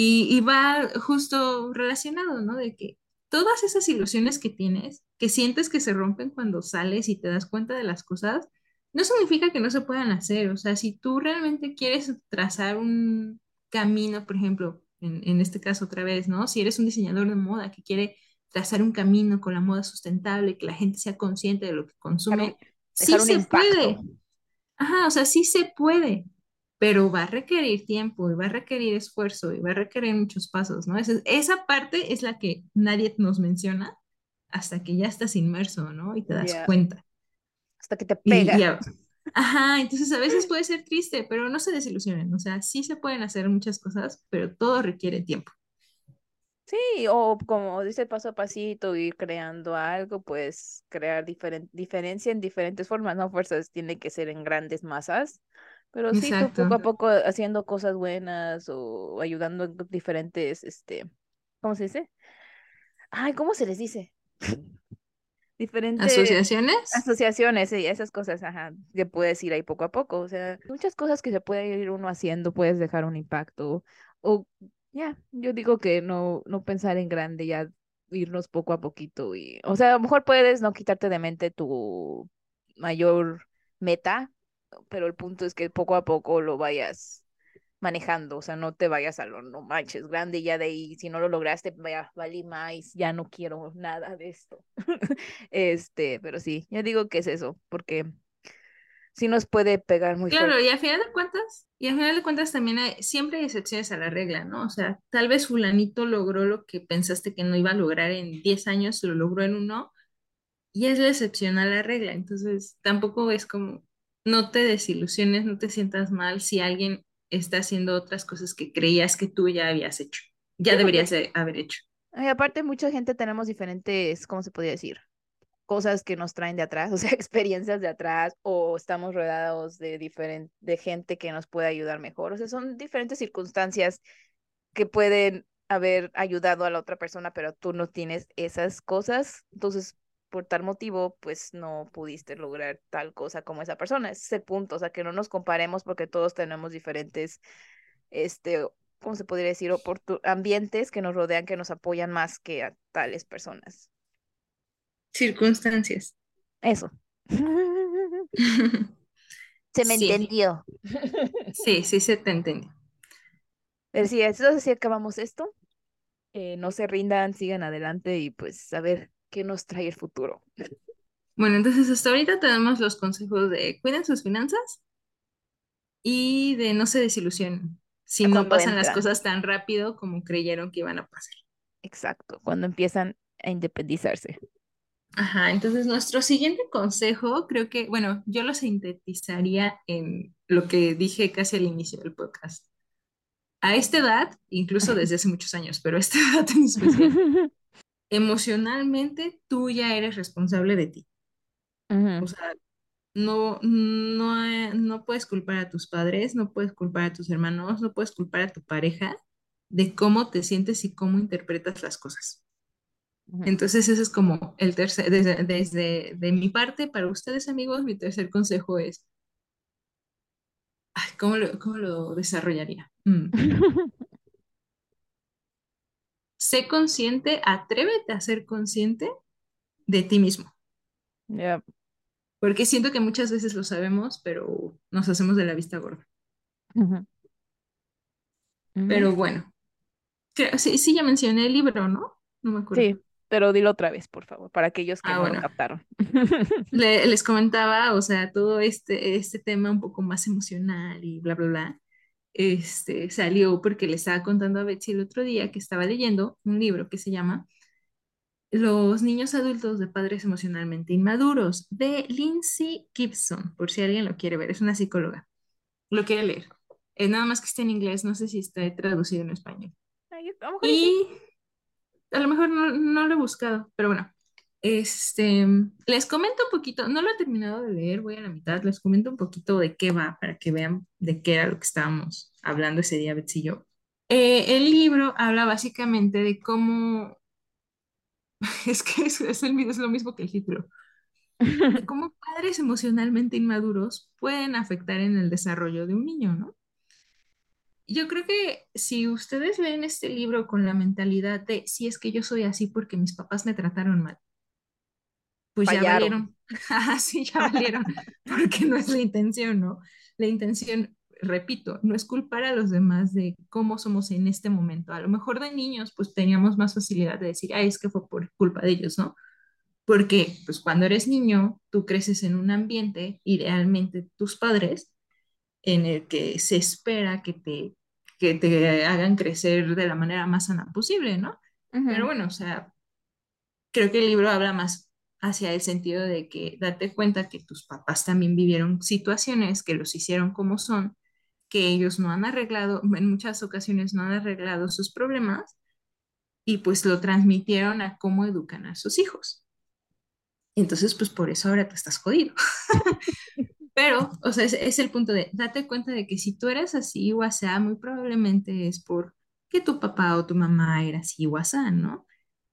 S2: Y, y va justo relacionado, ¿no? De que todas esas ilusiones que tienes, que sientes que se rompen cuando sales y te das cuenta de las cosas, no significa que no se puedan hacer. O sea, si tú realmente quieres trazar un camino, por ejemplo, en, este caso otra vez, ¿no? Si eres un diseñador de moda que quiere trazar un camino con la moda sustentable, que la gente sea consciente de lo que consume, sí se puede. Ajá, o sea, sí se puede, pero va a requerir tiempo y va a requerir esfuerzo y va a requerir muchos pasos, ¿no? Esa, esa parte es la que nadie nos menciona hasta que ya estás inmerso, ¿no? Y te das cuenta.
S1: Hasta que te pega.
S2: Ajá, entonces a veces puede ser triste, pero no se desilusionen, o sea, sí se pueden hacer muchas cosas, pero todo requiere tiempo.
S1: Sí, o como dice paso a pasito, ir creando algo, pues crear diferencia en diferentes formas, no fuerzas tiene que ser en grandes masas, pero sí, poco a poco haciendo cosas buenas o ayudando en diferentes, este, ¿cómo se dice? Ay, ¿cómo se les dice? diferentes
S2: asociaciones.
S1: Asociaciones, y esas cosas, ajá, que puedes ir ahí poco a poco. O sea, muchas cosas que se puede ir uno haciendo, puedes dejar un impacto. O ya, yo digo que no, no pensar en grande, ya irnos poco a poquito. Y, o sea, a lo mejor puedes no quitarte de mente tu mayor meta, pero el punto es que poco a poco lo vayas manejando, o sea, no te vayas a lo no manches grande ya de ahí, si no lo lograste, vaya, vale más, ya no quiero nada de esto. este, pero sí, yo digo que es eso, porque sí nos puede pegar muy
S2: Claro, y a final de cuentas, y a final de cuentas también hay, siempre hay excepciones a la regla, ¿no? O sea, tal vez fulanito logró lo que pensaste que no iba a lograr en 10 años, lo logró en uno, y es la excepción a la regla, entonces tampoco es como, no te desilusiones, no te sientas mal si alguien está haciendo otras cosas que creías que tú ya habías hecho, ya deberías haber hecho.
S1: Y aparte, mucha gente tenemos diferentes, ¿cómo se podría decir? Cosas que nos traen de atrás, o sea, experiencias de atrás, o estamos rodeados de, diferente, de gente que nos puede ayudar mejor. O sea, son diferentes circunstancias que pueden haber ayudado a la otra persona, pero tú no tienes esas cosas. Entonces, por tal motivo, pues no pudiste lograr tal cosa como esa persona. Ese es el punto, o sea, que no nos comparemos porque todos tenemos diferentes, este, ¿cómo se podría decir? ambientes que nos rodean, que nos apoyan más que a tales personas.
S2: Circunstancias.
S1: Eso. Se me
S2: Sí,
S1: entendió.
S2: sí, sí se te entendió.
S1: Pero sí, entonces así acabamos esto. Eh, no se rindan, sigan adelante y pues a ver qué nos trae el futuro.
S2: Bueno, entonces hasta ahorita tenemos los consejos de cuiden sus finanzas y de no se desilusionen si no pasan las cosas tan rápido como creyeron que iban a pasar.
S1: Exacto, cuando empiezan a independizarse.
S2: Ajá, entonces nuestro siguiente consejo, creo que, bueno, yo lo sintetizaría en lo que dije casi al inicio del podcast. A esta edad, incluso desde hace muchos años, pero a esta edad en especial, emocionalmente tú ya eres responsable de ti. O sea, no, no, eh, no puedes culpar a tus padres, no puedes culpar a tus hermanos, no puedes culpar a tu pareja de cómo te sientes y cómo interpretas las cosas. Entonces, ese es como el tercer, desde, desde de mi parte, para ustedes amigos, mi tercer consejo es, ay, ¿cómo lo, cómo lo desarrollaría? Mm. Sé consciente, atrévete a ser consciente de ti mismo,
S1: Ya,
S2: porque siento que muchas veces lo sabemos, pero nos hacemos de la vista gorda. Pero bueno, creo- sí, sí, ya mencioné el libro, ¿no? No me acuerdo.
S1: Sí, pero dilo otra vez, por favor, para aquellos que
S2: Ah,
S1: no lo captaron.
S2: Le- les comentaba, o sea, todo este, este tema un poco más emocional y bla, bla, bla, este, salió porque le estaba contando a Betsy el otro día que estaba leyendo un libro que se llama Los niños adultos de padres emocionalmente inmaduros, de Lindsay Gibson, por si alguien lo quiere ver, es una psicóloga. Lo quiere leer. Eh, nada más que está en inglés, no sé si está traducido en español.
S1: Y
S2: a lo mejor no, no lo he buscado, pero bueno. Este, les comento un poquito, no lo he terminado de leer, voy a la mitad, les comento un poquito de qué va para que vean de qué era lo que estábamos hablando ese día, Betsy y yo. Eh, el libro habla básicamente de cómo, es que es, es el, es lo mismo que el título, de cómo padres emocionalmente inmaduros pueden afectar en el desarrollo de un niño, ¿no? Yo creo que si ustedes leen este libro con la mentalidad de si es que yo soy así porque mis papás me trataron mal, pues ya
S1: Fallaron.
S2: valieron. Ah, sí, ya valieron, porque no es la intención, ¿no? La intención, repito, no es culpar a los demás de cómo somos en este momento. A lo mejor de niños, pues teníamos más facilidad de decir, ay, es que fue por culpa de ellos, ¿no? Porque, pues cuando eres niño, tú creces en un ambiente, idealmente tus padres, en el que se espera que te, que te hagan crecer de la manera más sana posible, ¿no? Pero
S1: Ujú,
S2: bueno, o sea, creo que el libro habla más hacia el sentido de que date cuenta que tus papás también vivieron situaciones que los hicieron como son, que ellos no han arreglado, en muchas ocasiones no han arreglado sus problemas y pues lo transmitieron a cómo educan a sus hijos. Entonces, pues por eso ahora tú estás jodido. Pero, o sea, es, el punto de, date cuenta de que si tú eres así o asá, muy probablemente es por que tu papá o tu mamá era así o asá, ¿no?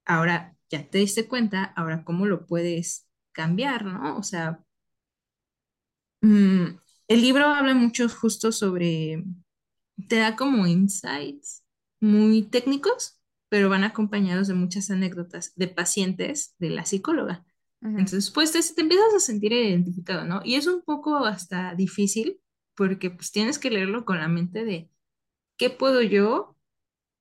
S2: Ahora ya te diste cuenta, ahora cómo lo puedes cambiar, ¿no? O sea, mm, el libro habla mucho justo sobre, te da como insights muy técnicos, pero van acompañados de muchas anécdotas de pacientes de la psicóloga.
S1: ujú.
S2: Entonces, pues te, te empiezas a sentir identificado, ¿no? Y es un poco hasta difícil porque pues tienes que leerlo con la mente de, ¿qué puedo yo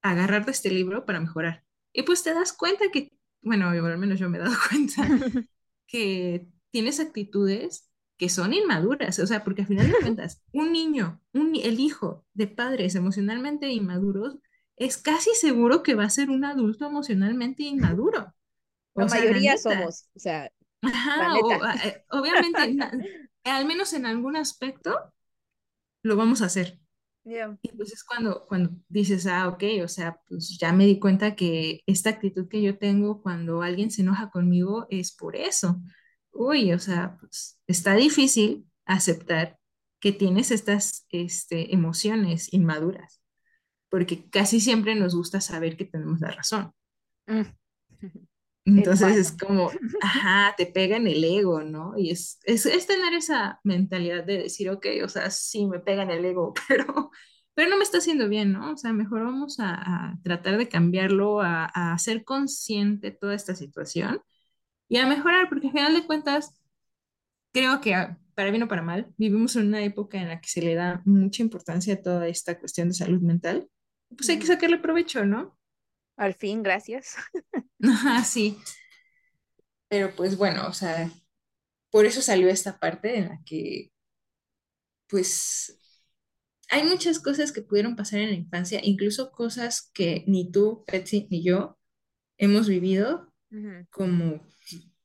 S2: agarrar de este libro para mejorar? Y pues te das cuenta que, bueno, al menos yo me he dado cuenta que tienes actitudes que son inmaduras, o sea, porque al final de cuentas, un niño, un, el hijo de padres emocionalmente inmaduros, es casi seguro que va a ser un adulto emocionalmente inmaduro.
S1: La
S2: O sea,
S1: mayoría somos, o sea,
S2: Ajá, o, eh, obviamente, al menos en algún aspecto, lo vamos a hacer.
S1: Ya.
S2: Y pues es cuando, cuando dices, ah, ok, o sea, pues ya me di cuenta que esta actitud que yo tengo cuando alguien se enoja conmigo es por eso. Uy, o sea, pues está difícil aceptar que tienes estas este, emociones inmaduras, porque casi siempre nos gusta saber que tenemos la razón.
S1: Mm.
S2: Entonces es como, ajá, te pega en el ego, ¿no? Y es, es, es tener esa mentalidad de decir, ok, o sea, sí me pega en el ego, pero, pero no me está haciendo bien, ¿no? O sea, mejor vamos a, a tratar de cambiarlo, a, a hacer consciente toda esta situación y a mejorar, porque al final de cuentas, creo que a- para bien o para mal, vivimos en una época en la que se le da mucha importancia a toda esta cuestión de salud mental. Pues hay que sacarle provecho, ¿no?
S1: Al fin, gracias.
S2: Ajá, sí. Pero pues bueno, o sea, por eso salió esta parte en la que, pues, hay muchas cosas que pudieron pasar en la infancia, incluso cosas que ni tú, Betsy, ni yo hemos vivido, como,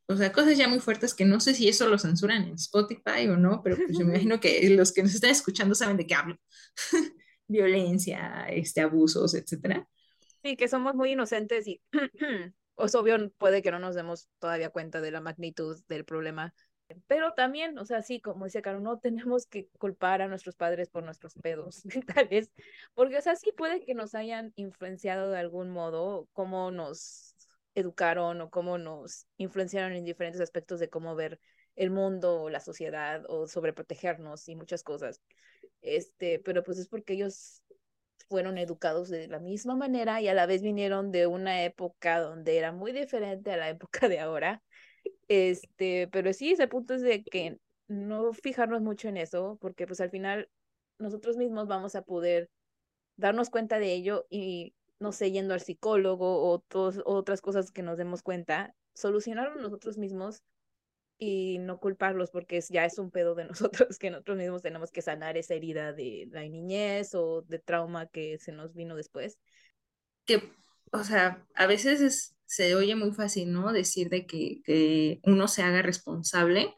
S2: o sea, cosas ya muy fuertes que no sé si eso lo censuran en Spotify o no, pero pues yo me imagino que los que nos están escuchando saben de qué hablo. Violencia, este, abusos, etcétera.
S1: Sí, que somos muy inocentes y es obvio, puede que no nos demos todavía cuenta de la magnitud del problema. Pero también, o sea, sí, como dice Caro, no tenemos que culpar a nuestros padres por nuestros pedos mentales, porque, o sea, sí puede que nos hayan influenciado de algún modo, cómo nos educaron o cómo nos influenciaron en diferentes aspectos de cómo ver el mundo o la sociedad o sobre protegernos y muchas cosas. Este, pero pues es porque ellos fueron educados de la misma manera y a la vez vinieron de una época donde era muy diferente a la época de ahora. Este, pero sí, ese punto es de que no fijarnos mucho en eso, porque pues al final nosotros mismos vamos a poder darnos cuenta de ello y, no sé, yendo al psicólogo o otras cosas que nos demos cuenta, solucionarlo nosotros mismos y no culparlos porque ya es un pedo de nosotros que nosotros mismos tenemos que sanar esa herida de la niñez o de trauma que se nos vino después.
S2: Que, o sea, a veces se oye muy fácil, ¿no? Decir de que, que uno se haga responsable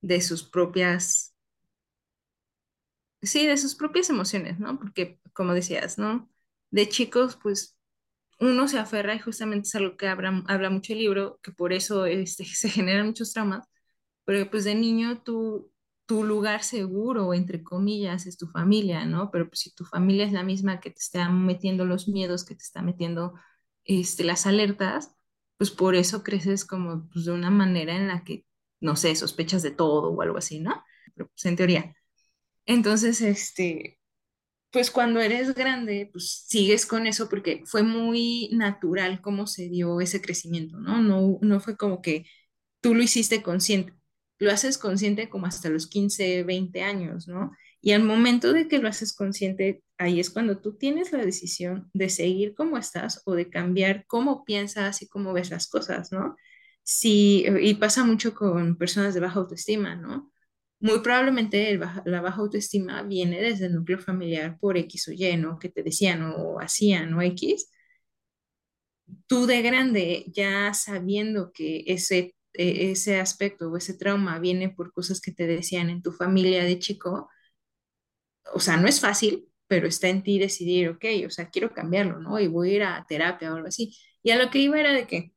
S2: de sus propias, sí, de sus propias emociones, ¿no? Porque, como decías, ¿no? De chicos, pues uno se aferra y justamente es algo que habla, mucho el libro, que por eso este, se generan muchos traumas, pero pues de niño tú, tu lugar seguro, entre comillas, es tu familia, ¿no? Pero pues si tu familia es la misma que te está metiendo los miedos, que te está metiendo este, las alertas, pues por eso creces como pues, de una manera en la que, no sé, sospechas de todo o algo así, ¿no? Pero pues en teoría. Entonces, este, pues cuando eres grande, pues sigues con eso porque fue muy natural cómo se dio ese crecimiento, ¿no? No, no fue como que tú lo hiciste consciente, lo haces consciente como hasta los 15, 20 años, ¿no? Y al momento de que lo haces consciente, ahí es cuando tú tienes la decisión de seguir como estás o de cambiar cómo piensas y cómo ves las cosas, ¿no? Sí, y pasa mucho con personas de baja autoestima, ¿no? Muy probablemente la baja autoestima viene desde el núcleo familiar por X o Y, ¿no? Que te decían o hacían o X. Tú de grande, ya sabiendo que ese, e, ese aspecto o ese trauma viene por cosas que te decían en tu familia de chico, o sea, no es fácil, pero está en ti decidir, ok, o sea, quiero cambiarlo, ¿no? Y voy a ir a terapia o algo así. Y a lo que iba era de que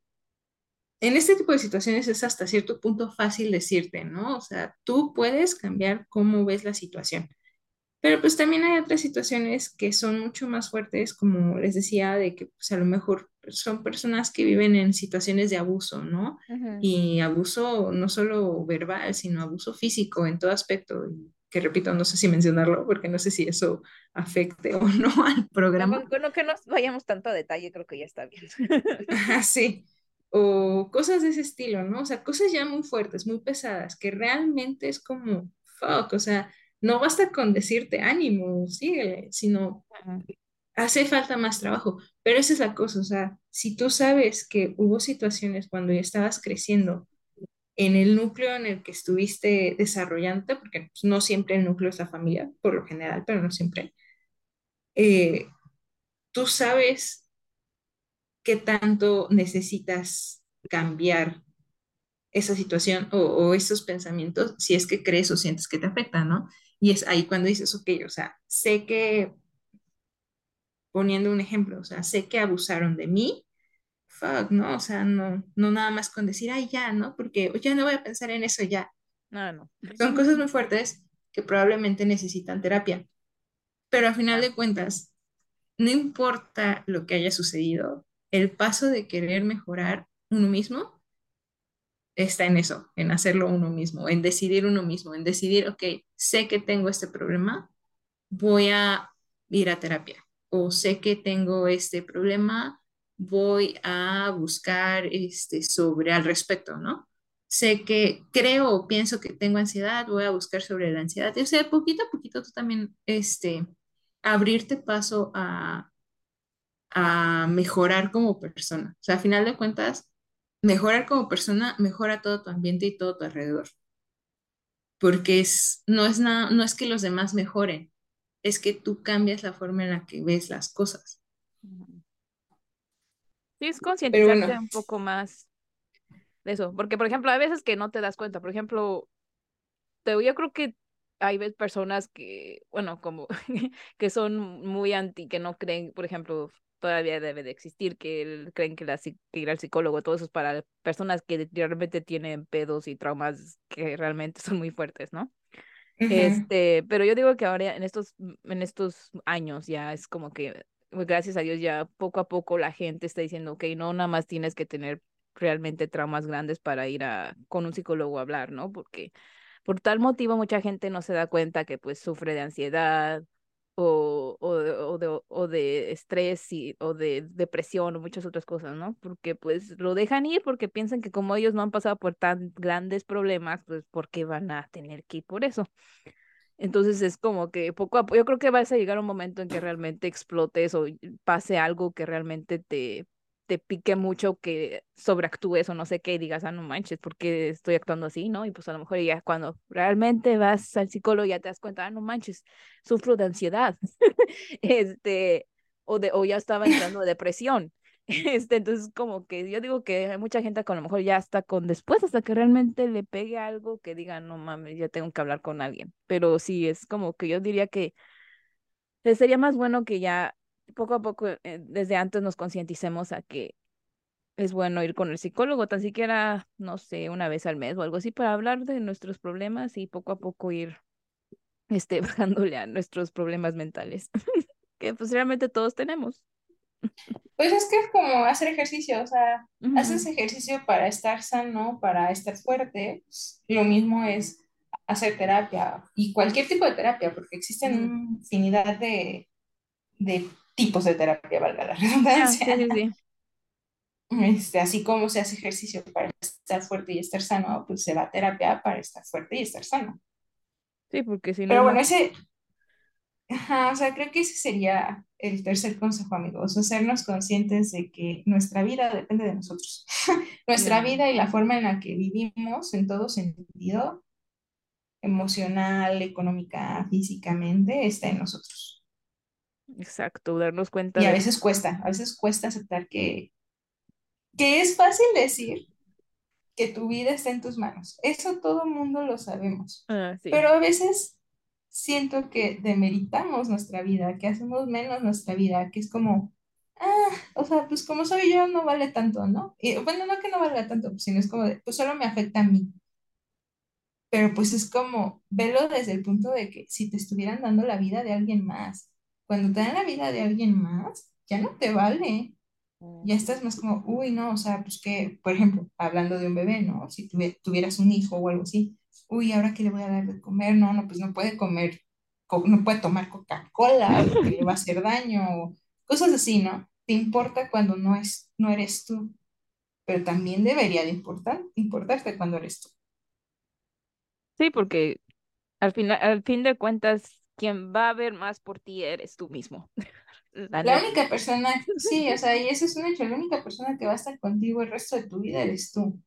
S2: en este tipo de situaciones es hasta cierto punto fácil decirte, ¿no? O sea, tú puedes cambiar cómo ves la situación. Pero pues también hay otras situaciones que son mucho más fuertes, como les decía, de que pues a lo mejor son personas que viven en situaciones de abuso, ¿no? Y abuso no solo verbal, sino abuso físico en todo aspecto. que repito, no sé si mencionarlo, porque no sé si eso afecte o no al programa.
S1: Bueno, que no vayamos tanto a detalle, creo que ya está bien.
S2: sí o cosas de ese estilo, ¿no? O sea, cosas ya muy fuertes, muy pesadas, que realmente es como, fuck, o sea, no basta con decirte ánimo, síguele, sino hace falta más trabajo. Pero esa es la cosa, o sea, si tú sabes que hubo situaciones cuando ya estabas creciendo en el núcleo en el que estuviste desarrollándote, porque pues, no siempre el núcleo es la familia, por lo general, pero no siempre, eh, tú sabes qué tanto necesitas cambiar esa situación o, esos pensamientos si es que crees o sientes que te afectan, ¿no? Y es ahí cuando dices, ok, o sea, sé que, poniendo un ejemplo, o sea, sé que abusaron de mí, fuck, ¿no? O sea, no, no nada más con decir, ay, ya, ¿no? Porque ya no voy a pensar en eso ya.
S1: No, no.
S2: Son cosas muy fuertes que probablemente necesitan terapia. Pero a final de cuentas, no importa lo que haya sucedido, el paso de querer mejorar uno mismo está en eso, en hacerlo uno mismo, en decidir uno mismo, en decidir, ok, sé que tengo este problema, voy a ir a terapia, o sé que tengo este problema, voy a buscar este, sobre al respecto, ¿no? sé que creo o pienso que tengo ansiedad, voy a buscar sobre la ansiedad. O sea, poquito a poquito tú también, este, abrirte paso a, a mejorar como persona. O sea, a final de cuentas, mejorar como persona mejora todo tu ambiente y todo tu alrededor. Porque es, no es nada, no es que los demás mejoren, es que tú cambias la forma en la que ves las cosas.
S1: Sí, es concientizarte
S2: bueno,
S1: un poco más de eso, porque por ejemplo, hay veces que no te das cuenta, por ejemplo, te, yo creo que hay personas que, bueno, como que son muy anti, que no creen, por ejemplo, todavía debe de existir, que el- creen que, la, que ir al psicólogo, todo eso es para personas que realmente tienen pedos y traumas que realmente son muy fuertes, ¿no? Este, pero yo digo que ahora en estos, en estos años ya es como que, pues, gracias a Dios, ya poco a poco la gente está diciendo, ok, no nada más tienes que tener realmente traumas grandes para ir a, con un psicólogo a hablar, ¿no? Porque por tal motivo mucha gente no se da cuenta que pues sufre de ansiedad o, o, o de o de estrés y, o de depresión o muchas otras cosas, ¿no? Porque pues lo dejan ir porque piensan que como ellos no han pasado por tan grandes problemas, pues ¿por qué van a tener que ir por eso? Entonces es como que poco a poco, yo creo que vas a llegar un momento en que realmente explotes o pase algo que realmente te, te pique mucho, que sobreactúes o no sé qué, y digas, ah, no manches, ¿por qué estoy actuando así, no? Y pues a lo mejor ya cuando realmente vas al psicólogo ya te das cuenta, ah, no manches, sufro de ansiedad, este, o, de, o ya estaba entrando de depresión. Este, entonces, como que yo digo que hay mucha gente que a lo mejor ya está con después, hasta que realmente le pegue algo que diga, no mames, ya tengo que hablar con alguien. Pero sí, es como que yo diría que eh, sería más bueno que ya poco a poco, eh, desde antes nos concienticemos a que es bueno ir con el psicólogo, tan siquiera, no sé, una vez al mes o algo así, para hablar de nuestros problemas y poco a poco ir, este, bajándole a nuestros problemas mentales, que pues realmente todos tenemos.
S2: Pues es que es como hacer ejercicio, o sea, haces ejercicio para estar sano, para estar fuerte. lo mismo es hacer terapia y cualquier tipo de terapia, porque existen una infinidad de, de tipos de terapia, valga la
S1: Ah, sí,
S2: redundancia.
S1: sí, sí.
S2: Este, así como se hace ejercicio para estar fuerte y estar sano, pues se va a terapia para estar fuerte y estar sano.
S1: Sí, porque si no
S2: Pero bueno, ese, ajá, o sea, creo que ese sería el tercer consejo, amigos, hacernos conscientes de que nuestra vida depende de nosotros. Nuestra vida y la forma en la que vivimos en todo sentido, emocional, económica, físicamente, está en nosotros.
S1: Exacto, darnos cuenta
S2: Y a
S1: de...
S2: veces cuesta, a veces cuesta aceptar que, que es fácil decir que tu vida está en tus manos. Eso todo el mundo lo sabemos.
S1: Ah, sí.
S2: Pero a veces siento que demeritamos nuestra vida, que hacemos menos nuestra vida, que es como, ah, o sea, pues como soy yo, no vale tanto, ¿no? Y bueno, no que no valga tanto, sino es como de, pues solo me afecta a mí. Pero pues es como, velo desde el punto de que si te estuvieran dando la vida de alguien más, cuando te dan la vida de alguien más, ya no te vale. Ya estás más como, uy, no, o sea, pues que, por ejemplo, hablando de un bebé, ¿no? Si tuvieras un hijo o algo así, uy, ¿ahora qué le voy a dar de comer? No, no, pues no puede comer, co- no puede tomar Coca-Cola porque le va a hacer daño, o cosas así, ¿no? Te importa cuando no es, no eres tú, pero también debería de importar, importarte cuando eres tú.
S1: Sí, porque al final, al fin de cuentas, quien va a ver más por ti eres tú mismo, la
S2: única persona, sí, o sea, y eso es un hecho, la única persona que va a estar contigo el resto de tu vida eres tú.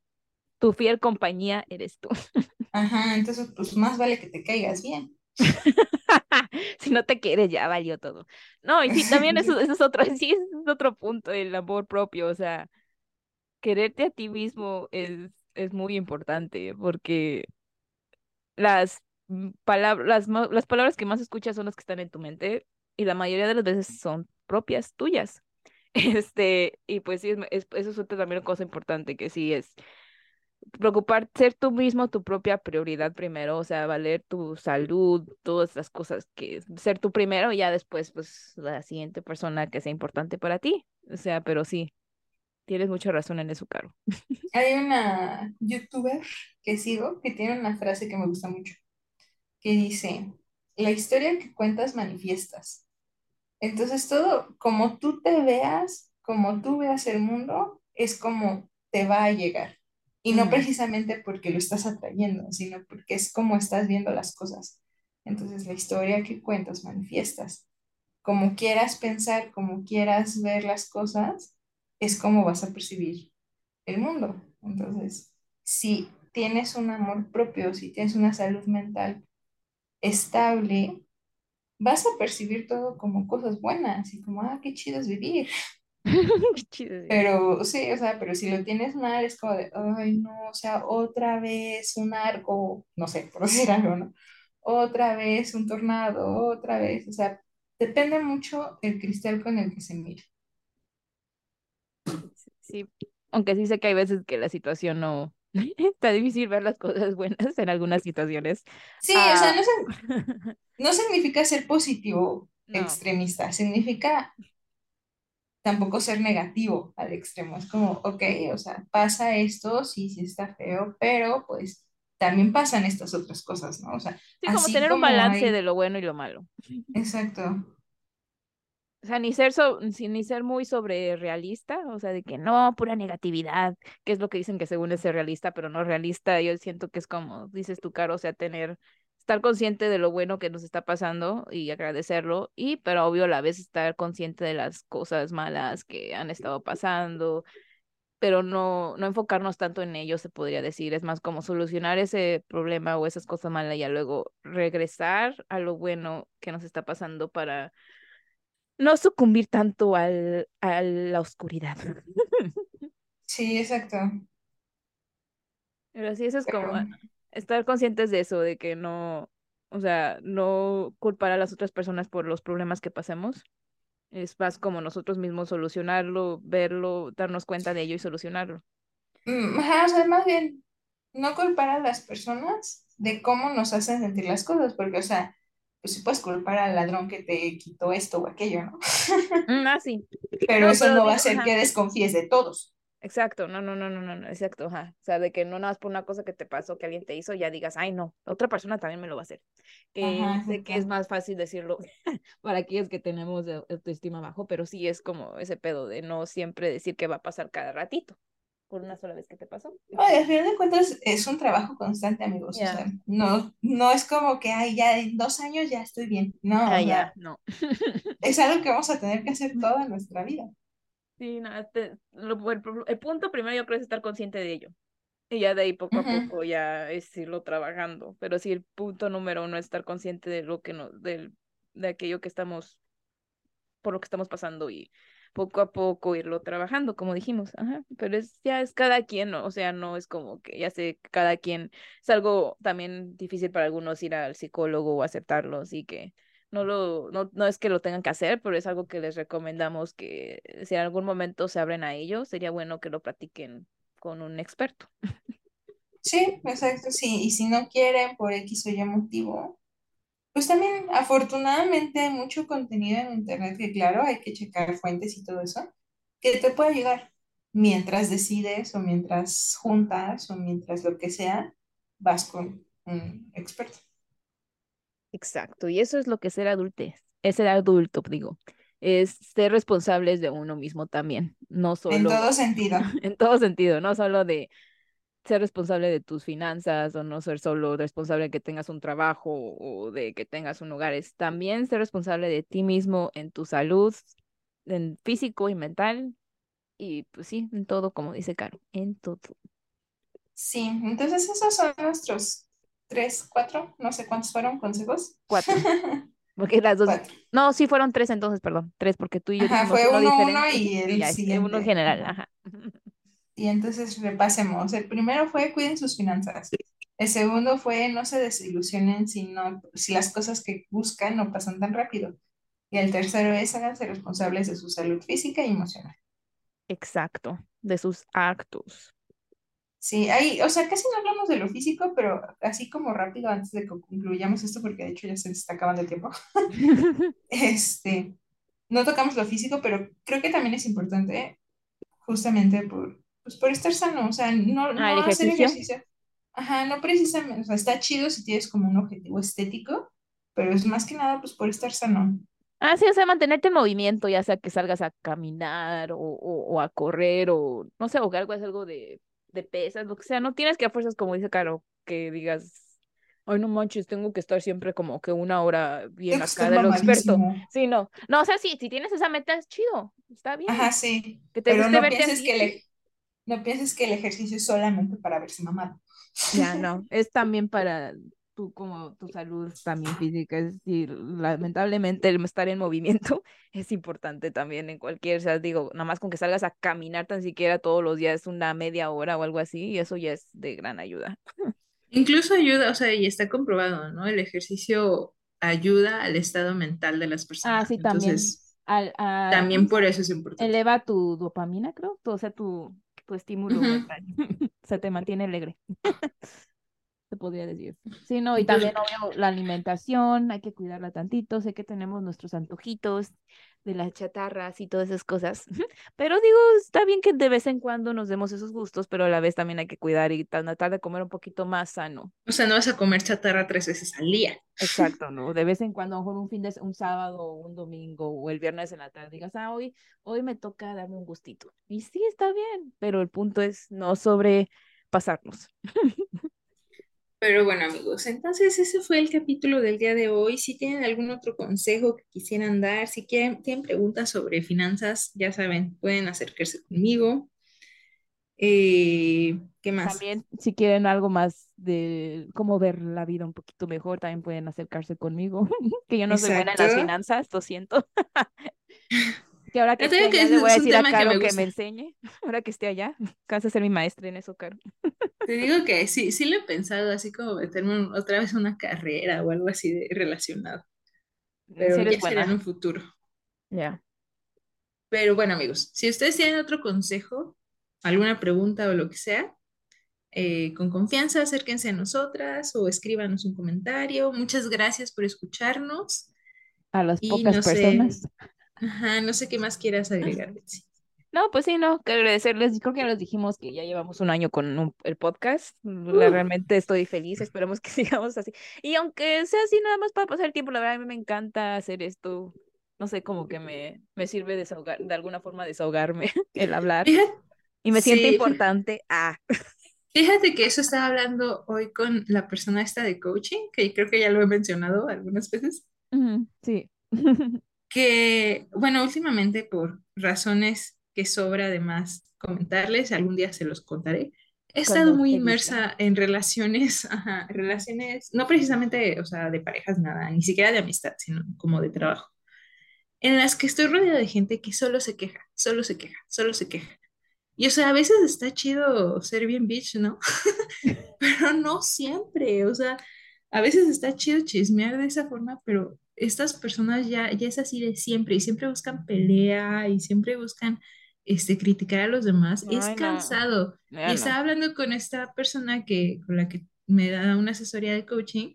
S1: Tu fiel compañía eres tú.
S2: Ajá, entonces, pues más vale que te caigas bien.
S1: Si no te quieres, ya valió todo. No, y sí, también eso, eso es otro, sí, es otro punto, el amor propio, o sea, quererte a ti mismo es, es muy importante, porque las palabras, las, las palabras que más escuchas son las que están en tu mente, y la mayoría de las veces son propias tuyas. Este, y pues sí, es, es- eso es otra también una cosa importante, que sí es preocupar, ser tú mismo tu propia prioridad primero, o sea, valer tu salud, todas las cosas que ser tú primero y ya después, pues, la siguiente persona que sea importante para ti. O sea, pero sí, tienes mucha razón en eso, Caro.
S2: Hay una youtuber que sigo que tiene una frase que me gusta mucho, que dice, la historia que cuentas manifiestas. Entonces todo, como tú te veas, como tú veas el mundo, es como te va a llegar. Y no precisamente porque lo estás atrayendo, sino porque es como estás viendo las cosas. Entonces la historia que cuentas manifiestas. Como quieras pensar, como quieras ver las cosas, es como vas a percibir el mundo. Entonces, si tienes un amor propio, si tienes una salud mental estable, vas a percibir todo como cosas buenas y como, ah, qué chido es vivir.
S1: qué chido es vivir.
S2: Pero sí, o sea, pero si lo tienes mal, es como de, ay, no, o sea, otra vez un arco, no sé, por decir algo, ¿no? Otra vez un tornado, otra vez, o sea, depende mucho el cristal con el que se mira.
S1: Sí, aunque sí sé que hay veces que la situación no, está difícil ver las cosas buenas en algunas situaciones.
S2: Sí, o sea, no, no significa ser positivo extremista, significa tampoco ser negativo al extremo. Es como, ok, o sea, pasa esto, sí, sí está feo, pero pues también pasan estas otras cosas, ¿no? O sea,
S1: sí, como tener un balance de lo bueno y lo malo.
S2: Exacto.
S1: O sea, ni ser, so, ni ser muy sobre realista, o sea, de que no, pura negatividad, que es lo que dicen que según es ser realista, pero no realista. Yo siento que es como, dices tú, Caro, o sea, tener, estar consciente de lo bueno que nos está pasando y agradecerlo, y pero obvio a la vez estar consciente de las cosas malas que han estado pasando, pero no, no enfocarnos tanto en ello, se podría decir. Es más como solucionar ese problema o esas cosas malas y luego regresar a lo bueno que nos está pasando para no sucumbir tanto al, a la oscuridad.
S2: Sí, exacto.
S1: Pero sí, eso es como estar conscientes de eso, de que no, o sea, no culpar a las otras personas por los problemas que pasemos. Es más como nosotros mismos solucionarlo, verlo, darnos cuenta de ello y solucionarlo.
S2: Mm, ajá, o sea, más bien, no culpar a las personas de cómo nos hacen sentir las cosas, porque, o sea, pues sí puedes culpar al ladrón que te quitó esto o aquello, ¿no?
S1: Mm, ah, sí.
S2: Pero eso no va a hacer que desconfíes de todos.
S1: Exacto, no, no, no, no, no, exacto, ajá. O sea, de que no nada más por una cosa que te pasó, que alguien te hizo, ya digas, ay, no, otra persona también me lo va a hacer. Que sé que es más fácil decirlo para aquellos que tenemos autoestima bajo, pero sí es como ese pedo de no siempre decir que va a pasar cada ratito por una sola vez que te pasó.
S2: Oye, al final de cuentas es un trabajo constante, amigos. O sea, no, no es como que, ay, ya en dos años ya estoy bien. No,
S1: ah, ya, no.
S2: es algo que vamos a tener que hacer toda nuestra vida.
S1: Sí, no, este, el, punto primero yo creo es estar consciente de ello. Y ya de ahí poco a poco ya es irlo trabajando. Pero sí, el punto número uno es estar consciente de lo que no, del, de aquello que estamos, por lo que estamos pasando y poco a poco irlo trabajando, como dijimos, pero es ya es cada quien, o sea, no es como que ya sé, cada quien, es algo también difícil para algunos ir al psicólogo o aceptarlo, así que no lo, no, no es que lo tengan que hacer, pero es algo que les recomendamos que si en algún momento se abren a ello, sería bueno que lo practiquen con un experto.
S2: Sí, exacto, sí, y si no quieren por X o Y motivo, pues también, afortunadamente, hay mucho contenido en Internet que, claro, hay que checar fuentes y todo eso, que te puede ayudar mientras decides o mientras juntas o mientras lo que sea, vas con un experto.
S1: Exacto, y eso es lo que es ser adulto, es ser adulto, digo, es ser responsables de uno mismo también, no solo...
S2: En todo sentido.
S1: en todo sentido, no solo de ser responsable de tus finanzas o no ser solo responsable de que tengas un trabajo o de que tengas un hogar, es también ser responsable de ti mismo en tu salud, en físico y mental y pues sí, en todo, como dice Caro, en todo.
S2: Sí, entonces esos son nuestros tres, cuatro, no sé cuántos fueron consejos.
S1: Cuatro. Porque las dos. No, sí fueron tres entonces, perdón. Tres, porque tú y yo.
S2: Ajá, fue uno, uno y el
S1: siguiente. Uno general, ajá.
S2: Y entonces repasemos. El primero fue cuiden sus finanzas. El segundo fue no se desilusionen si, no, si las cosas que buscan no pasan tan rápido. Y el tercero es háganse responsables de su salud física y emocional.
S1: Exacto, de sus actos.
S2: Sí, ahí, o sea, casi no hablamos de lo físico, pero así como rápido antes de que concluyamos esto, porque de hecho ya se está acabando el tiempo. este, no tocamos lo físico, pero creo que también es importante, justamente por, pues por estar sano, o sea, no, ah, no hacer ejercicio. Ajá, no precisamente, o sea, está chido si tienes como un objetivo estético, pero es más que nada pues por estar sano.
S1: Ah, sí, o sea, mantenerte en movimiento, ya sea que salgas a caminar o, o, a correr o, no sé, o algo es algo de de pesas, lo que sea, no tienes que a fuerzas, como dice Caro, que digas, ay, no manches, tengo que estar siempre como que una hora bien acá de lo experto. Sí, no. No, o sea, sí, si tienes esa meta es chido, está bien.
S2: Ajá, sí. Que te Pero no pienses que no pienses que el ejercicio es solamente para verse mamado.
S1: Ya, no, es también para tú como tu salud también física, es decir, lamentablemente el estar en movimiento es importante también en cualquier, o sea, digo, nada más con que salgas a caminar tan siquiera todos los días una media hora o algo así, y eso ya es de gran ayuda.
S2: Incluso ayuda, o sea, y está comprobado, ¿no? El ejercicio ayuda al estado mental de las personas.
S1: Ah, sí, también.
S2: también por eso es importante.
S1: Eleva tu dopamina, creo, o sea, tu, tu estímulo mental. Se te mantiene alegre se podría decir. Sí, no, y también obvio la alimentación, hay que cuidarla tantito, sé que tenemos nuestros antojitos de las chatarras y todas esas cosas, pero digo, está bien que de vez en cuando nos demos esos gustos, pero a la vez también hay que cuidar y tratar de comer un poquito más sano.
S2: O sea, no vas a comer chatarra tres veces al día.
S1: Exacto, ¿no? De vez en cuando, a lo mejor un fin de un sábado un domingo o el viernes en la tarde, digas, ah, hoy, hoy me toca darme un gustito. Y sí, está bien, pero el punto es no sobrepasarnos.
S2: Pero bueno, amigos, entonces ese fue el capítulo del día de hoy. Si tienen algún otro consejo que quisieran dar, si quieren, tienen preguntas sobre finanzas, ya saben, pueden acercarse conmigo. Eh, ¿Qué más?
S1: También, si quieren algo más de cómo ver la vida un poquito mejor, también pueden acercarse conmigo. que yo no soy buena en las finanzas, lo siento. que ahora que, esté allá, le voy a decir a Caro que me, enseñe. Ahora que esté allá, vas a ser mi maestra en eso, Caro.
S2: Te digo que sí, sí lo he pensado, así como meterme otra vez una carrera o algo así de relacionado. Pero ya será en un futuro.
S1: Ya.
S2: Pero bueno, amigos, si ustedes tienen otro consejo, alguna pregunta o lo que sea, eh, con confianza acérquense a nosotras o escríbanos un comentario. Muchas gracias por escucharnos.
S1: A las pocas personas.
S2: Ajá, no sé qué más quieras agregar, Betsy.
S1: No, pues sí, no, que agradecerles. Creo que ya les dijimos que ya llevamos un año con el podcast. Realmente estoy feliz, esperemos que sigamos así. Y aunque sea así nada más para pasar el tiempo, la verdad a mí me encanta hacer esto. No sé, como que me, me sirve desahogar, de alguna forma desahogarme el hablar. y me siento importante. Ah.
S2: Fíjate que eso estaba hablando hoy con la persona esta de coaching, que creo que ya lo he mencionado algunas veces.
S1: sí.
S2: que, bueno, últimamente por razones que sobra además comentarles, algún día se los contaré. He estado muy inmersa en relaciones, ajá, relaciones, no precisamente, o sea, de parejas, nada, ni siquiera de amistad, sino como de trabajo, en las que estoy rodeada de gente que solo se queja, solo se queja, solo se queja. Y o sea, a veces está chido ser bien bitch, ¿no? pero no siempre, o sea, a veces está chido chismear de esa forma, pero estas personas ya, ya es así de siempre y siempre buscan pelea y siempre buscan este, criticar a los demás, es cansado. y estaba hablando con esta persona que, con la que me da una asesoría de coaching,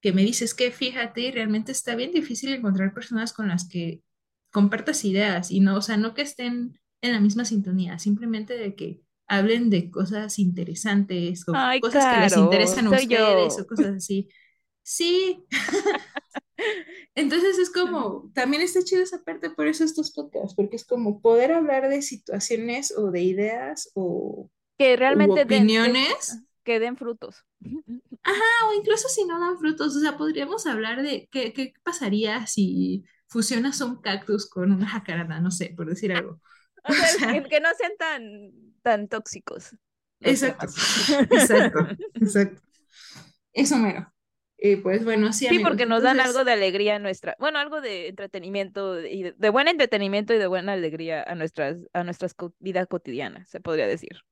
S2: que me dice, es que fíjate, realmente está bien difícil encontrar personas con las que compartas ideas y no, o sea, no que estén en la misma sintonía, simplemente de que hablen de cosas interesantes o cosas que les interesan a ustedes o cosas así. Sí. Entonces es como, también está chido esa parte, por eso estos podcasts, porque es como poder hablar de situaciones o de ideas o
S1: que realmente
S2: opiniones.
S1: que den frutos.
S2: Ajá, o incluso si no dan frutos, o sea, podríamos hablar de qué, qué pasaría si fusionas un cactus con una jacaranda, no sé, por decir algo.
S1: O sea, que, no sean tan, tan tóxicos.
S2: Exacto, exacto, exacto. Eso mero. Y pues bueno, sí.
S1: Sí, porque nos dan algo de alegría a nuestra, bueno, algo de entretenimiento y de, buen entretenimiento y de buena alegría a nuestras, a nuestras vida cotidiana, se podría decir.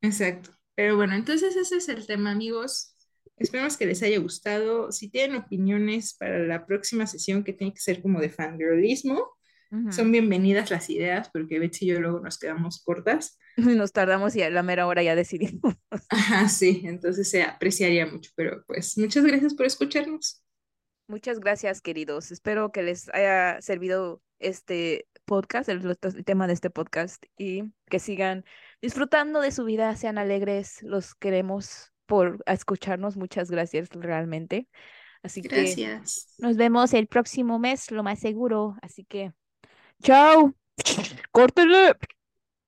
S2: Exacto. Pero bueno, entonces ese es el tema, amigos. Esperamos que les haya gustado. Si tienen opiniones para la próxima sesión que tiene que ser como de fangirlismo, son bienvenidas las ideas, porque Betsy y yo luego nos quedamos cortas.
S1: Nos tardamos y a la mera hora ya decidimos.
S2: Ajá, sí, entonces se apreciaría mucho, pero pues muchas gracias por escucharnos.
S1: Muchas gracias, queridos. Espero que les haya servido este podcast, el, el, tema de este podcast, y que sigan disfrutando de su vida, sean alegres, los queremos por escucharnos. Muchas gracias realmente. Así
S2: gracias.
S1: que nos vemos el próximo mes, lo más seguro. Así que Chao. Córtele.